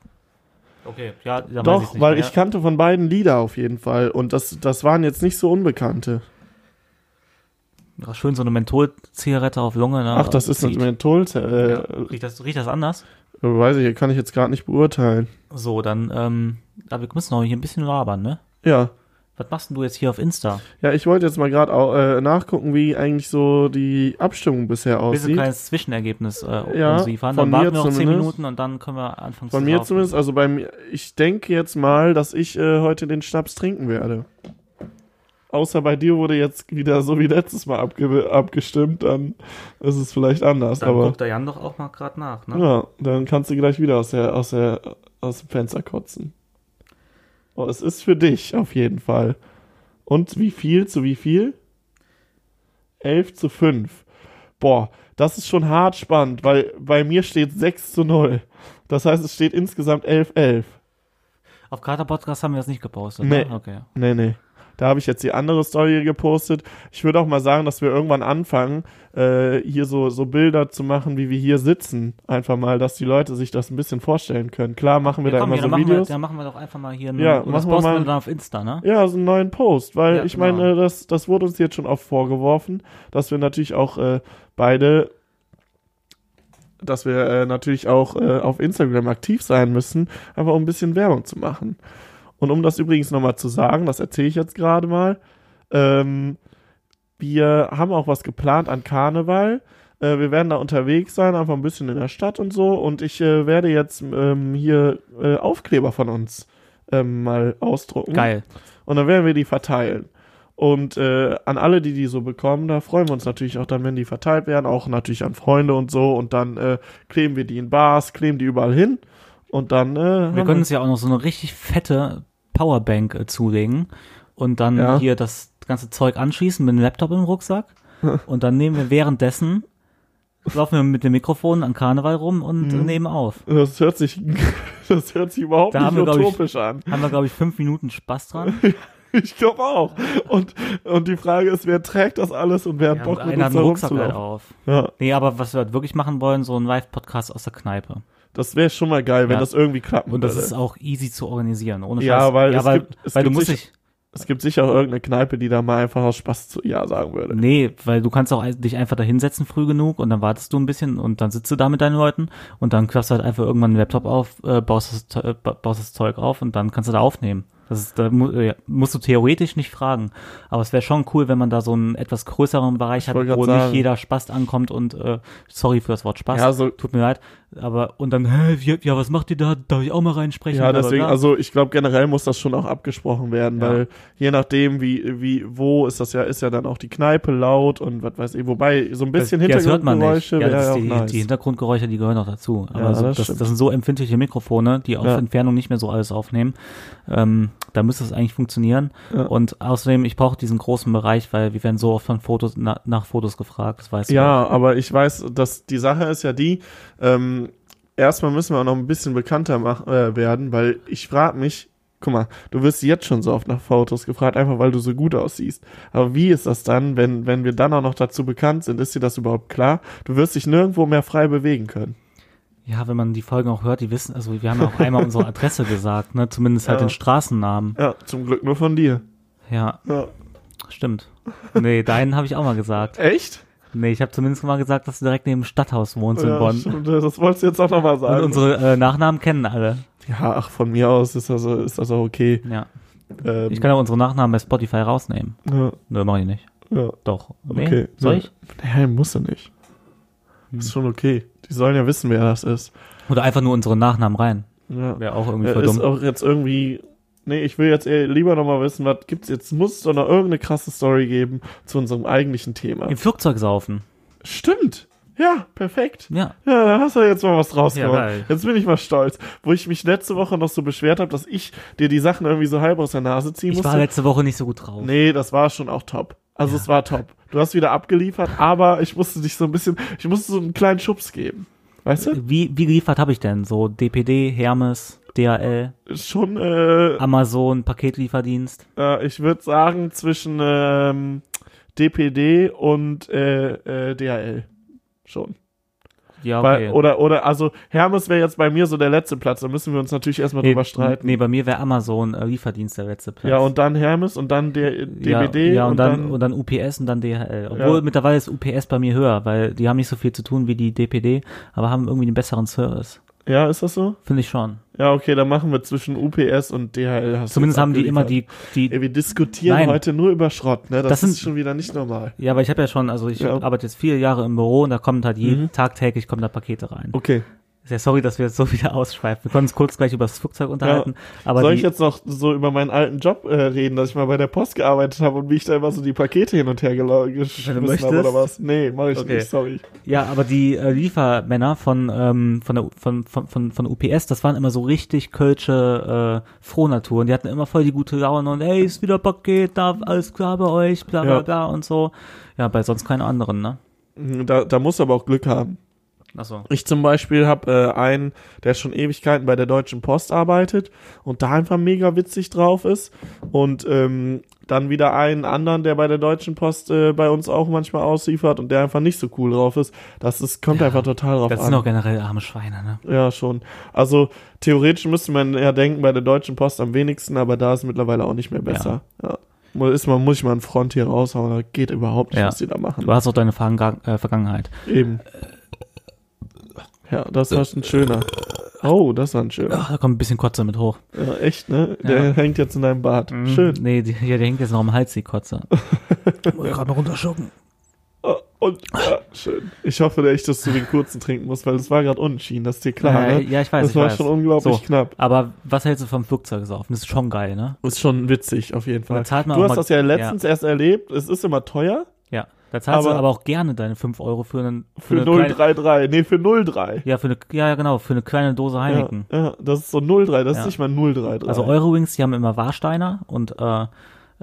Okay, ja, Doch, weil mehr. ich kannte von beiden Lieder auf jeden Fall. Und das, das waren jetzt nicht so unbekannte. Schön so eine Mentholzigarette auf Lunge. Ne? Ach, das ist ein Zieht. Menthol. Äh, Ja. Riecht, das, riecht das anders? Weiß ich, kann ich jetzt gerade nicht beurteilen. So, dann, ähm, aber wir müssen noch hier ein bisschen labern, ne? Ja. Was machst denn du jetzt hier auf Insta? Ja, ich wollte jetzt mal gerade äh, nachgucken, wie eigentlich so die Abstimmung bisher du ein aussieht. kleines Zwischenergebnis äh, Ja, liefern? Dann warten wir noch zehn. Minuten und dann können wir anfangen Von zu mir zumindest, also bei mir, ich denke jetzt mal, dass ich äh, heute den Schnaps trinken werde. Außer bei dir wurde jetzt wieder so wie letztes Mal abge abgestimmt, dann ist es vielleicht anders. Dann aber guckt der Jan doch auch mal gerade nach, ne? ja, dann kannst du gleich wieder aus der, aus der, aus dem Fenster kotzen. Oh, es ist für dich auf jeden Fall. Und wie viel zu wie viel? 11 zu 5. Boah, das ist schon hart spannend, weil bei mir steht 6 zu 0. Das heißt, es steht insgesamt 11, 11. Auf Kater Podcast haben wir das nicht gepostet. Nee. Ne? Okay. Nee, nee. Da habe ich jetzt die andere Story gepostet. Ich würde auch mal sagen, dass wir irgendwann anfangen, äh, hier so, so Bilder zu machen, wie wir hier sitzen. Einfach mal, dass die Leute sich das ein bisschen vorstellen können. Klar machen wir Ja, da komm, immer ja, so machen wir, Videos. dann machen wir doch einfach mal hier einen, Ja, machen wir posten mal- wir dann auf Insta, ne? Ja, so einen neuen Post, weil Ja, ich genau. meine, das, das wurde uns jetzt schon oft vorgeworfen, dass wir natürlich auch äh, beide, dass wir äh, natürlich auch äh, auf Instagram aktiv sein müssen, einfach um ein bisschen Werbung zu machen. Und um das übrigens nochmal zu sagen, das erzähle ich jetzt gerade mal, ähm, wir haben auch was geplant an Karneval. Äh, wir werden da unterwegs sein, einfach ein bisschen in der Stadt und so. Und ich äh, werde jetzt ähm, hier äh, Aufkleber von uns ähm, mal ausdrucken. Geil. Und dann werden wir die verteilen. Und äh, an alle, die die so bekommen, da freuen wir uns natürlich auch dann, wenn die verteilt werden, auch natürlich an Freunde und so. Und dann äh, kleben wir die in Bars, kleben die überall hin. Und dann. Äh, Wir können uns ja auch noch so eine richtig fette Powerbank äh, zulegen und dann Ja. hier das ganze Zeug anschließen mit dem Laptop im Rucksack. [LAUGHS] und dann nehmen wir währenddessen laufen wir mit dem Mikrofon an Karneval rum und Mhm. nehmen auf. Das hört sich, [LAUGHS] das hört sich überhaupt Da nicht wir, ich, utopisch an. Haben wir, glaube ich, fünf Minuten Spaß dran. [LAUGHS] Ich glaube auch. Und, und die Frage ist, wer trägt das alles und wer hat Ja, Bock mit einer uns einen Rucksack halt auf. Ja, Nee, aber was wir halt wirklich machen wollen, so ein Live-Podcast aus der Kneipe. Das wäre schon mal geil, wenn Ja. das irgendwie klappen Und das würde. ist auch easy zu organisieren, ohne Ja, Scheiß. weil ja, es weil, gibt- es weil du gibt musst sicher- Es gibt sicher auch irgendeine Kneipe, die da mal einfach aus Spaß zu Ja sagen würde. nee, weil du kannst auch dich einfach da hinsetzen früh genug und dann wartest du ein bisschen und dann sitzt du da mit deinen Leuten und dann klappst du halt einfach irgendwann einen Laptop auf, äh, baust, das, äh, ba- baust das Zeug auf und dann kannst du da aufnehmen. Das ist, da mu äh, musst du theoretisch nicht fragen. Aber es wäre schon cool, wenn man da so einen etwas größeren Bereich hat, wo sagen. nicht jeder Spast ankommt und äh, sorry für das Wort Spast. Ja, so- Tut mir leid. Aber und dann, hä, wie, ja, was macht ihr da? Darf ich auch mal reinsprechen? Ja, deswegen, also ich glaube generell muss das schon auch abgesprochen werden, Ja. weil je nachdem wie wie wo ist das ja ist ja dann auch die Kneipe laut und was weiß ich, wobei so ein bisschen das, ja. Hintergrundgeräusche Ja, das ja die, nice. die Hintergrundgeräusche, die gehören auch dazu. Aber Ja, so, das das, sind so empfindliche Mikrofone, die auf Ja. Entfernung nicht mehr so alles aufnehmen. Ähm, da müsste es eigentlich funktionieren. Ja. Und außerdem, ich brauche diesen großen Bereich, weil wir werden so oft von Fotos na, nach Fotos gefragt. Das weißt du. Ja, aber ich weiß, dass die Sache ist ja die, ähm, erstmal müssen wir auch noch ein bisschen bekannter mach, äh, werden, weil ich frage mich, guck mal, du wirst jetzt schon so oft nach Fotos gefragt, einfach weil du so gut aussiehst. Aber wie ist das dann, wenn, wenn wir dann auch noch dazu bekannt sind? Ist dir das überhaupt klar? Du wirst dich nirgendwo mehr frei bewegen können. Ja, wenn man die Folgen auch hört, die wissen, also wir haben ja auch einmal unsere Adresse gesagt, ne? Zumindest halt Ja. den Straßennamen. Ja, zum Glück nur von dir. Ja, Ja. stimmt. Nee, deinen habe ich auch mal gesagt. Echt? Nee, ich habe zumindest mal gesagt, dass du direkt neben dem Stadthaus wohnst in Ja, Bonn. stimmt, das wolltest du jetzt auch nochmal Und sagen. unsere äh, Nachnamen kennen alle. ja, ach, von mir aus ist das, ist das auch okay. Ja. Ähm, Ich kann auch unsere Nachnamen bei Spotify rausnehmen. ja, Nö, mach ich nicht. ja. Doch. Nee? Okay. Soll ich? Nee, musst du nicht. Hm. Ist schon okay. Die sollen ja wissen, wer das ist. Oder einfach nur unsere Nachnamen rein. Ja. Wäre auch irgendwie Ja, voll ist auch jetzt irgendwie. Nee, ich will jetzt eher lieber nochmal wissen, was gibt's jetzt? Muss es doch noch irgendeine krasse Story geben zu unserem eigentlichen Thema. Im Flugzeug saufen. Stimmt. Ja, perfekt. Ja. Ja, da hast du jetzt mal was draus Ja, gemacht. Jetzt bin ich mal stolz. Wo ich mich letzte Woche noch so beschwert habe, dass ich dir die Sachen irgendwie so halb aus der Nase ziehen Ich musste. war letzte Woche nicht so gut drauf. Nee, das war schon auch top. Also es war top. Du hast wieder abgeliefert, aber ich musste dich so ein bisschen, ich musste so einen kleinen Schubs geben. Weißt du? Wie, wie geliefert habe ich denn? So DPD, Hermes, DHL, Schon, äh, Amazon, Paketlieferdienst. äh ich würde sagen, zwischen ähm, DPD und äh, äh, DHL. Schon. Ja, Weil, okay. oder, oder, also Hermes wäre jetzt bei mir so der letzte Platz. Da müssen wir uns natürlich erstmal drüber streiten. Nee, bei mir wäre Amazon äh, Lieferdienst der letzte Platz. Ja, und dann Hermes und dann der DPD ja, ja, und, und dann, dann, und dann UPS und dann DHL. Obwohl Ja. mittlerweile ist UPS bei mir höher, weil die haben nicht so viel zu tun wie die DPD, aber haben irgendwie einen besseren Service. ja, ist das so? Finde ich schon. Ja, okay, dann machen wir zwischen UPS und DHL. Hast Zumindest haben die immer die, die Ey, wir diskutieren Nein. heute nur über Schrott, ne? Das, Das sind- ist schon wieder nicht normal. Ja, aber ich habe ja schon, also ich Ja. arbeite jetzt vier Jahre im Büro und da kommt halt jeden Mhm. tagtäglich kommen da Pakete rein. Okay. Sehr sorry, dass wir jetzt so wieder [LAUGHS] ausschweifen. Wir können uns kurz gleich über das Flugzeug unterhalten. Aber Soll ich jetzt noch so über meinen alten Job äh, reden, dass ich mal bei der Post gearbeitet habe und wie ich da immer so die Pakete hin und her geschmissen habe oder was? Nee, mach ich Okay. nicht, sorry. ja, aber die äh, Liefermänner von ähm, von, der, von, von, von, von UPS, das waren immer so richtig kölsche äh, Frohnaturen. Die hatten immer voll die gute Laune und hey, ist wieder Paket, da alles klar bei euch, bla bla Ja. bla und so. Ja, bei sonst keine anderen, ne? Da, da muss aber auch Glück haben. Achso. Ich zum Beispiel habe äh, einen, der schon Ewigkeiten bei der Deutschen Post arbeitet und da einfach mega witzig drauf ist. Und ähm, dann wieder einen anderen, der bei der Deutschen Post äh, bei uns auch manchmal ausliefert und der einfach nicht so cool drauf ist. Das ist, kommt Ja, einfach total drauf Das an. sind auch generell arme Schweine, ne? Ja, schon. Also theoretisch müsste man ja denken, bei der Deutschen Post am wenigsten, aber da ist mittlerweile auch nicht mehr besser. Ja. Mu- Ist man, muss ich mal einen Front hier raushauen, da geht überhaupt nicht, Ja. was die da machen. Du hast auch deine äh, Vergangenheit. Eben. Ja, das war ein schöner. Oh, das war ein schöner. Ach, da kommt ein bisschen Kotze mit hoch. Ja, echt, ne? Der Ja. hängt jetzt in deinem Bart. Mhm. Schön. Nee, die, ja, der hängt jetzt noch am Hals, die Kotze. [LAUGHS] Muss ich gerade mal runterschucken. Oh, Und ja, schön. Ich hoffe echt, dass du den kurzen trinken musst, weil das war gerade unentschieden, das ist dir klar, äh, ne? ja, ich weiß, das ich war weiß. schon unglaublich So. knapp. Aber was hältst du vom Flugzeug saufen? Das ist schon geil, ne? Ist schon witzig, auf jeden Fall. Du hast mal- das ja letztens erst erlebt. Es ist immer teuer. Ja. Da zahlst Aber- du aber auch gerne deine 5 Euro für einen Für kleine, 033. Nee, für 03. Ja, für eine, ja, ja, genau, für eine kleine Dose Heineken. Ja, ja, das ist so 03. Das Ja. ist nicht mal 033. Also Eurowings, die haben immer Warsteiner und äh,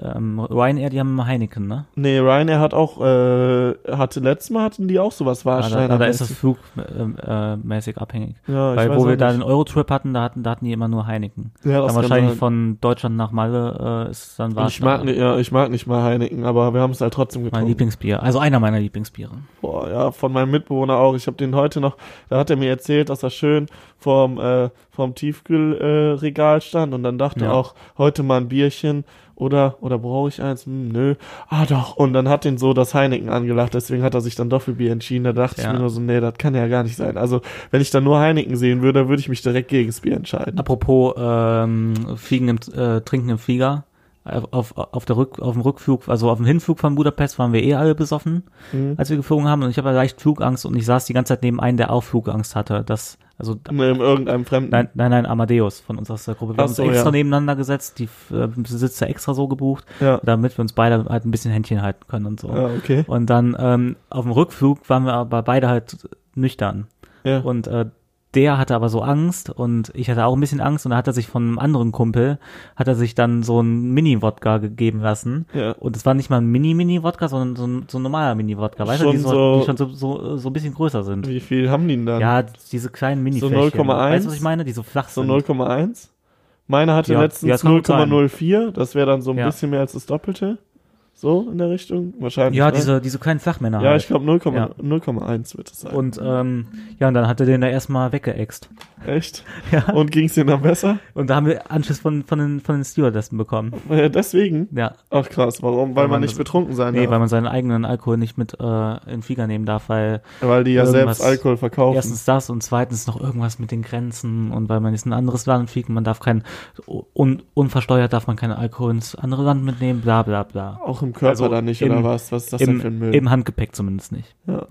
ähm, Ryanair, die haben immer Heineken, ne? Nee, Ryanair hat auch, äh, hatte letztes Mal hatten die auch sowas Ja, da, Warsteiner. da ist das flugmäßig äh, mäßig abhängig. ja, ich Weil weiß wo wir da nicht. den Eurotrip hatten, da hatten, da hatten die immer nur Heineken. ja, Dann wahrscheinlich sein. von Deutschland nach Malle äh, ist dann Und war ich mag, nicht, ja, ich mag nicht mal Heineken, aber wir haben es halt trotzdem mein getrunken. Lieblingsbier. Also einer meiner Lieblingsbiere. Boah, ja, von meinem Mitbewohner auch. Ich habe den heute noch, da hat er mir erzählt, dass er schön vorm, äh, vorm Tiefkühlregal äh, stand und dann dachte Ja. er auch, heute mal ein Bierchen oder, oder brauche ich eins? Hm, nö. Ah, doch. Und dann hat ihn so das Heineken angelacht, deswegen hat er sich dann doch für Bier entschieden. Da dachte Ja. ich mir nur so, nee, das kann ja gar nicht sein. Also, wenn ich dann nur Heineken sehen würde, würde ich mich direkt gegen das Bier entscheiden. Apropos ähm, Fliegen im, äh, Trinken im Flieger. Auf, auf, der Rück, auf dem Rückflug, also auf dem Hinflug von Budapest waren wir eh alle besoffen, Mhm. als wir geflogen haben. Und ich habe leicht Flugangst und ich saß die ganze Zeit neben einem, der auch Flugangst hatte. Das, also In irgendeinem Fremden. Nein, nein, nein, Amadeus von uns aus der Gruppe. Wir Ach haben uns so, extra ja. nebeneinander gesetzt, die äh, Sitze extra so gebucht, Ja. damit wir uns beide halt ein bisschen Händchen halten können und so. Ja, okay. Und dann ähm, auf dem Rückflug waren wir aber beide halt nüchtern. Ja. Und äh, der hatte aber so Angst und ich hatte auch ein bisschen Angst und da hat er sich von einem anderen Kumpel, hat er sich dann so ein Mini-Wodka gegeben lassen. ja. Und es war nicht mal ein Mini-Mini-Wodka, sondern so ein, so ein normaler Mini-Wodka, weißt du, die, Schon so, so- die schon so, so, so ein bisschen größer sind. Wie viel haben die denn dann? Ja, diese kleinen mini So Weißt 0,1? du, was ich meine? Die so flach So sind. 0,1? Meine hatte Ja, letztens ja, das kann gut sein. 0,04. Das wäre dann so ein bisschen mehr als das Doppelte. So in der Richtung? Wahrscheinlich. Ja, ne? diese, diese kleinen Flachmänner. Ja, halt. ich glaube 0,1 Ja. 0,1 wird es sein. Und ähm, ja, und dann hat er den da erstmal weggeext. Echt? Ja. Und ging es dir dann besser? Und da haben wir Anschluss von, von den, von den Stewardessen bekommen. Äh, deswegen? Ja. Ach krass, warum? Weil, Weil man man nicht betrunken sein Nee, darf. weil man seinen eigenen Alkohol nicht mit äh, in den Flieger nehmen darf, weil Weil die ja selbst Alkohol verkaufen. erstens das und zweitens noch irgendwas mit den Grenzen und weil man jetzt in ein anderes Land fliegt, man darf kein un, unversteuert darf man keinen Alkohol ins andere Land mitnehmen, bla bla bla. Auch im Körper Also dann nicht, im- oder was? Was ist das denn Im, für ein Müll? Im Handgepäck zumindest nicht. ja.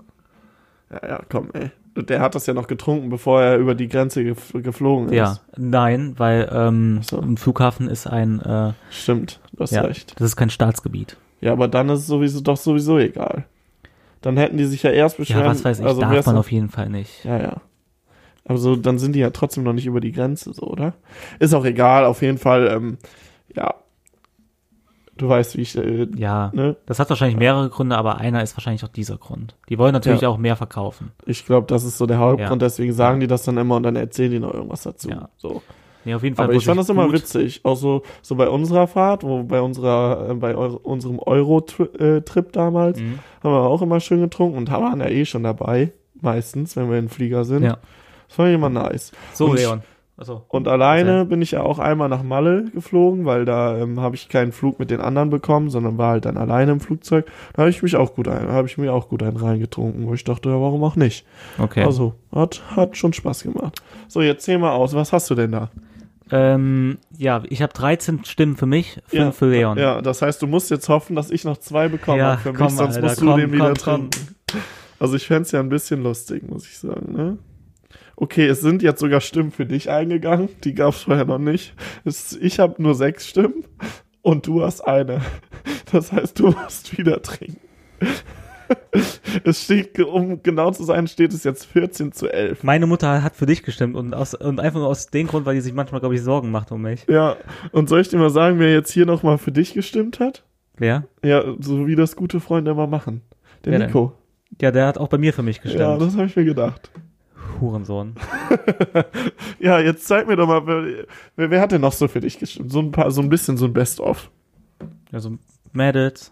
ja, ja, komm, ey. Der hat das ja noch getrunken, bevor er über die Grenze gef geflogen ist. Ja, nein, weil ähm, so. ein Flughafen ist ein, äh, Stimmt, du hast ja, recht. das ist kein Staatsgebiet. Ja, aber dann ist es sowieso doch sowieso egal. Dann hätten die sich ja erst beschweren. Ja, was weiß ich, also darf man auf jeden Fall nicht. Ja, ja. Aber so, dann sind die ja trotzdem noch nicht über die Grenze, so, oder? Ist auch egal, auf jeden Fall, ähm, ja. Du weißt, wie ich, äh, Ja, ne? das hat wahrscheinlich mehrere Gründe, aber einer ist wahrscheinlich auch dieser Grund. Die wollen natürlich Ja. auch mehr verkaufen. Ich glaube, das ist so der Hauptgrund, Ja. deswegen sagen die das dann immer und dann erzählen die noch irgendwas dazu. Ja. So. Nee, auf jeden Fall. Aber ich fand das immer gut- witzig. Auch so, so bei unserer Fahrt, wo bei unserer, äh, bei eu unserem Euro-Trip damals, Mhm. haben wir auch immer schön getrunken und waren ja eh schon dabei, meistens, wenn wir in Flieger sind. Ja. Das fand ich immer nice. So, Und Leon. Achso. Und alleine bin ich ja auch einmal nach Malle geflogen, weil da ähm, habe ich keinen Flug mit den anderen bekommen, sondern war halt dann alleine im Flugzeug. Da habe ich mich auch gut ein, habe ich mir auch gut einen reingetrunken, wo ich dachte, ja, warum auch nicht. Okay. Also, hat, hat schon Spaß gemacht. So, jetzt zähl mal aus, was hast du denn da? ähm, ja, ich habe 13 Stimmen für mich, 5 Ja, für Leon. Ja, das heißt, du musst jetzt hoffen, dass ich noch zwei bekomme Ja, für mich, komm, sonst Alter, musst du komm, den wieder komm, komm. trinken. Also ich fänd's ja ein bisschen lustig, muss ich sagen, ne? Okay, es sind jetzt sogar Stimmen für dich eingegangen, die gab's vorher noch nicht. Es, ich habe nur sechs Stimmen und du hast eine. Das heißt, du musst wieder trinken. Es steht, um genau zu sein, steht es jetzt 14 zu 11. Meine Mutter hat für dich gestimmt und, aus, und einfach nur aus dem Grund, weil die sich manchmal, glaube ich, Sorgen macht um mich. Ja, und soll ich dir mal sagen, wer jetzt hier nochmal für dich gestimmt hat? Wer? Ja, so wie das gute Freunde immer machen. Der Wer denn? Nico. Ja, der hat auch bei mir für mich gestimmt. Ja, das habe ich mir gedacht. Hurensohn. [LAUGHS] Ja, jetzt zeig mir doch mal, wer, wer, wer hat denn noch so für dich gestimmt? So ein paar, so ein bisschen so ein Best-of. Also, Mädels.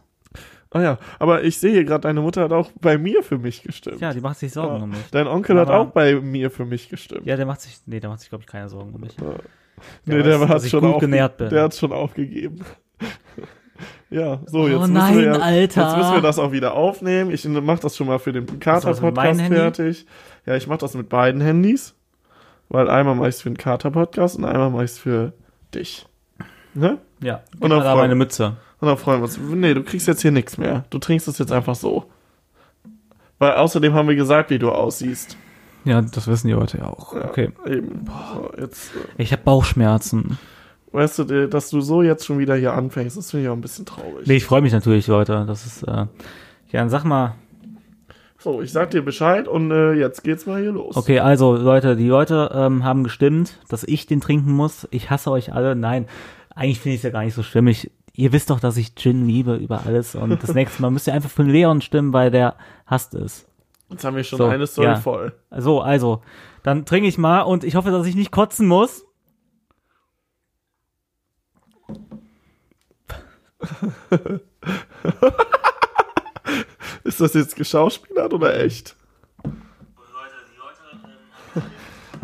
Ah ja, aber ich sehe hier gerade, deine Mutter hat auch bei mir für mich gestimmt. Ja, die macht sich Sorgen Ja. um mich. Dein Onkel hat Aber- auch bei mir für mich gestimmt. Ja, der macht sich, nee, der macht sich, glaube ich, keine Sorgen um mich. nee, der weiß, hat schon gut genährt bin. Der hat schon aufgegeben. [LAUGHS] ja, so, jetzt Oh müssen nein, wir ja, Alter. Jetzt müssen wir das auch wieder aufnehmen. Ich mach das schon mal für den Kater-Podcast fertig. Ja, ich mach das mit beiden Handys. Weil einmal mach ich's für den Kater-Podcast und einmal mach ich's für dich. Ne? Ja, Und mal auf da Freund- meine Mütze. Und dann freuen wir uns. Nee, du kriegst jetzt hier nichts mehr. Du trinkst es jetzt einfach so. Weil außerdem haben wir gesagt, wie du aussiehst. Ja, das wissen die Leute ja auch. Ja, Okay. Eben. So, jetzt, äh, Ich habe Bauchschmerzen. weißt du, dass du so jetzt schon wieder hier anfängst, das finde ich auch ein bisschen traurig. Nee, ich freue mich natürlich, Leute. Das ist, äh, ja, dann sag mal. So, ich sag dir Bescheid und äh, jetzt geht's mal hier los. Okay, also Leute, die Leute ähm, haben gestimmt, dass ich den trinken muss. Ich hasse euch alle. Nein, eigentlich finde ich es ja gar nicht so schlimm. Ich, ihr wisst doch, dass ich Gin liebe über alles und das [LAUGHS] nächste Mal müsst ihr einfach für Leon stimmen, weil der hasst es. Jetzt haben wir schon So, eine Story ja. voll. So, also, dann trinke ich mal und ich hoffe, dass ich nicht kotzen muss. [LAUGHS] Ist das jetzt geschauspielert oder echt? [LAUGHS]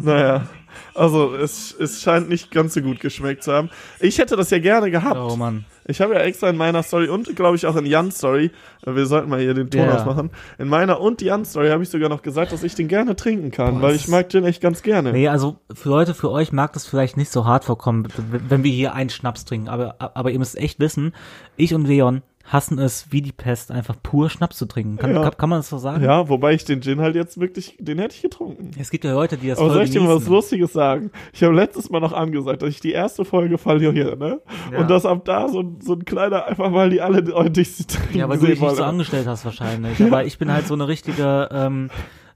Naja, also es, es scheint nicht ganz so gut geschmeckt zu haben. Ich hätte das ja gerne gehabt. Oh Mann. Ich habe ja extra in meiner Story und glaube ich auch in Jans Story, äh, wir sollten mal hier den Ton Ja. ausmachen, in meiner und Jans Story habe ich sogar noch gesagt, dass ich den gerne trinken kann, Boah, weil ich mag Gin echt ganz gerne. Nee, also für Leute, für euch mag das vielleicht nicht so hart vorkommen, wenn wir hier einen Schnaps trinken. Aber, aber ihr müsst echt wissen, ich und Leon hassen es wie die Pest, einfach pur Schnaps zu trinken. Kann, Ja. kann, kann man das so sagen? Ja, wobei ich den Gin halt jetzt wirklich, den hätte ich getrunken. Es gibt ja Leute, die das Aber voll soll ich dir mal was genießen. Lustiges sagen? Ich habe letztes Mal noch angesagt, dass ich die erste Folge verliere, ne? Ja. Und dass ab da so, ein- so ein kleiner, einfach mal die alle dich trinken Ja, weil du dich nicht so angestellt hast wahrscheinlich. Aber ich bin halt so eine richtige ähm,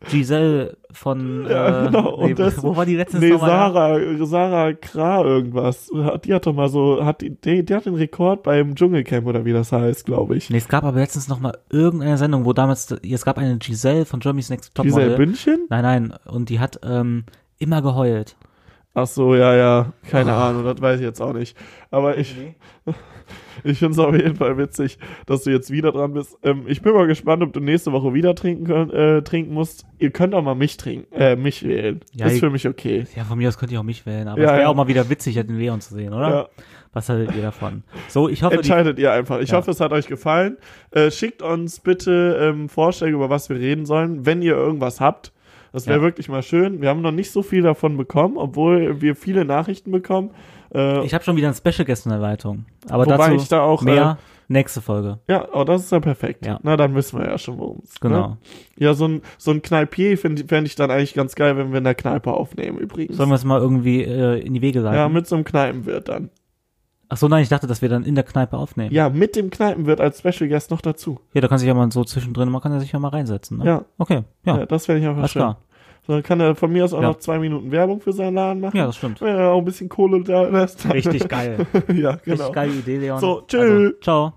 Giselle von Ja, äh, genau. Nee, das- wo war die letzte Nee, Sarah, Sarah Kra irgendwas. Die hat doch mal so, hat die, die, die hat den Rekord beim Dschungelcamp oder wie das heißt, glaube ich. Nee, es gab aber letztens noch mal irgendeine Sendung, wo damals, es gab eine Giselle von Germany's Next Giselle Topmodel. Bündchen? Nein, nein, und die hat ähm, immer geheult. Ach so, ja, ja. Keine Ahnung, das weiß ich jetzt auch nicht. Aber ich, [LAUGHS] ich finde es auf jeden Fall witzig, dass du jetzt wieder dran bist. Ähm, ich bin mal gespannt, ob du nächste Woche wieder trinken, könnt, äh, trinken musst. Ihr könnt auch mal mich trinken, äh, mich wählen. Ja, ist für mich okay. Ja, von mir aus könnt ihr auch mich wählen, aber Ja, es wäre ja. auch mal wieder witzig, den Leon zu sehen, oder? Ja. Was haltet ihr davon? So, ich hoffe, die, Entscheidet ihr einfach. Ich Ja. hoffe, es hat euch gefallen. Äh, schickt uns bitte ähm, Vorschläge, über was wir reden sollen, wenn ihr irgendwas habt. Das wäre Ja. wirklich mal schön. Wir haben noch nicht so viel davon bekommen, obwohl wir viele Nachrichten bekommen. Äh, ich habe schon wieder ein Special Guest in der Leitung. Aber Wobei dazu ich da auch, mehr nächste Folge. ja, oh, das ist ja perfekt. Ja. Na, dann wissen wir ja schon, worum es Genau. Ne? Ja, so ein, so ein Kneipier fände fänd ich dann eigentlich ganz geil, wenn wir in der Kneipe aufnehmen, übrigens. Sollen wir es mal irgendwie äh, in die Wege leiten? ja, mit so einem Kneipenwirt dann. Ach so, nein, ich dachte, dass wir dann in der Kneipe aufnehmen. Ja, mit dem Kneipenwirt als Special Guest noch dazu. Ja, da kann sich ja mal so zwischendrin, man kann ja sich ja mal reinsetzen. Ne? Ja. Okay, ja, Ja, das fände ich einfach alles schön. klar. So, dann kann er von mir aus auch Ja. noch zwei Minuten Werbung für seinen Laden machen. Ja, das stimmt. Wenn er auch ein bisschen Kohle da lässt. Richtig geil. [LAUGHS] ja, genau. Richtig geile Idee, Leon. So, tschüss. Also, ciao.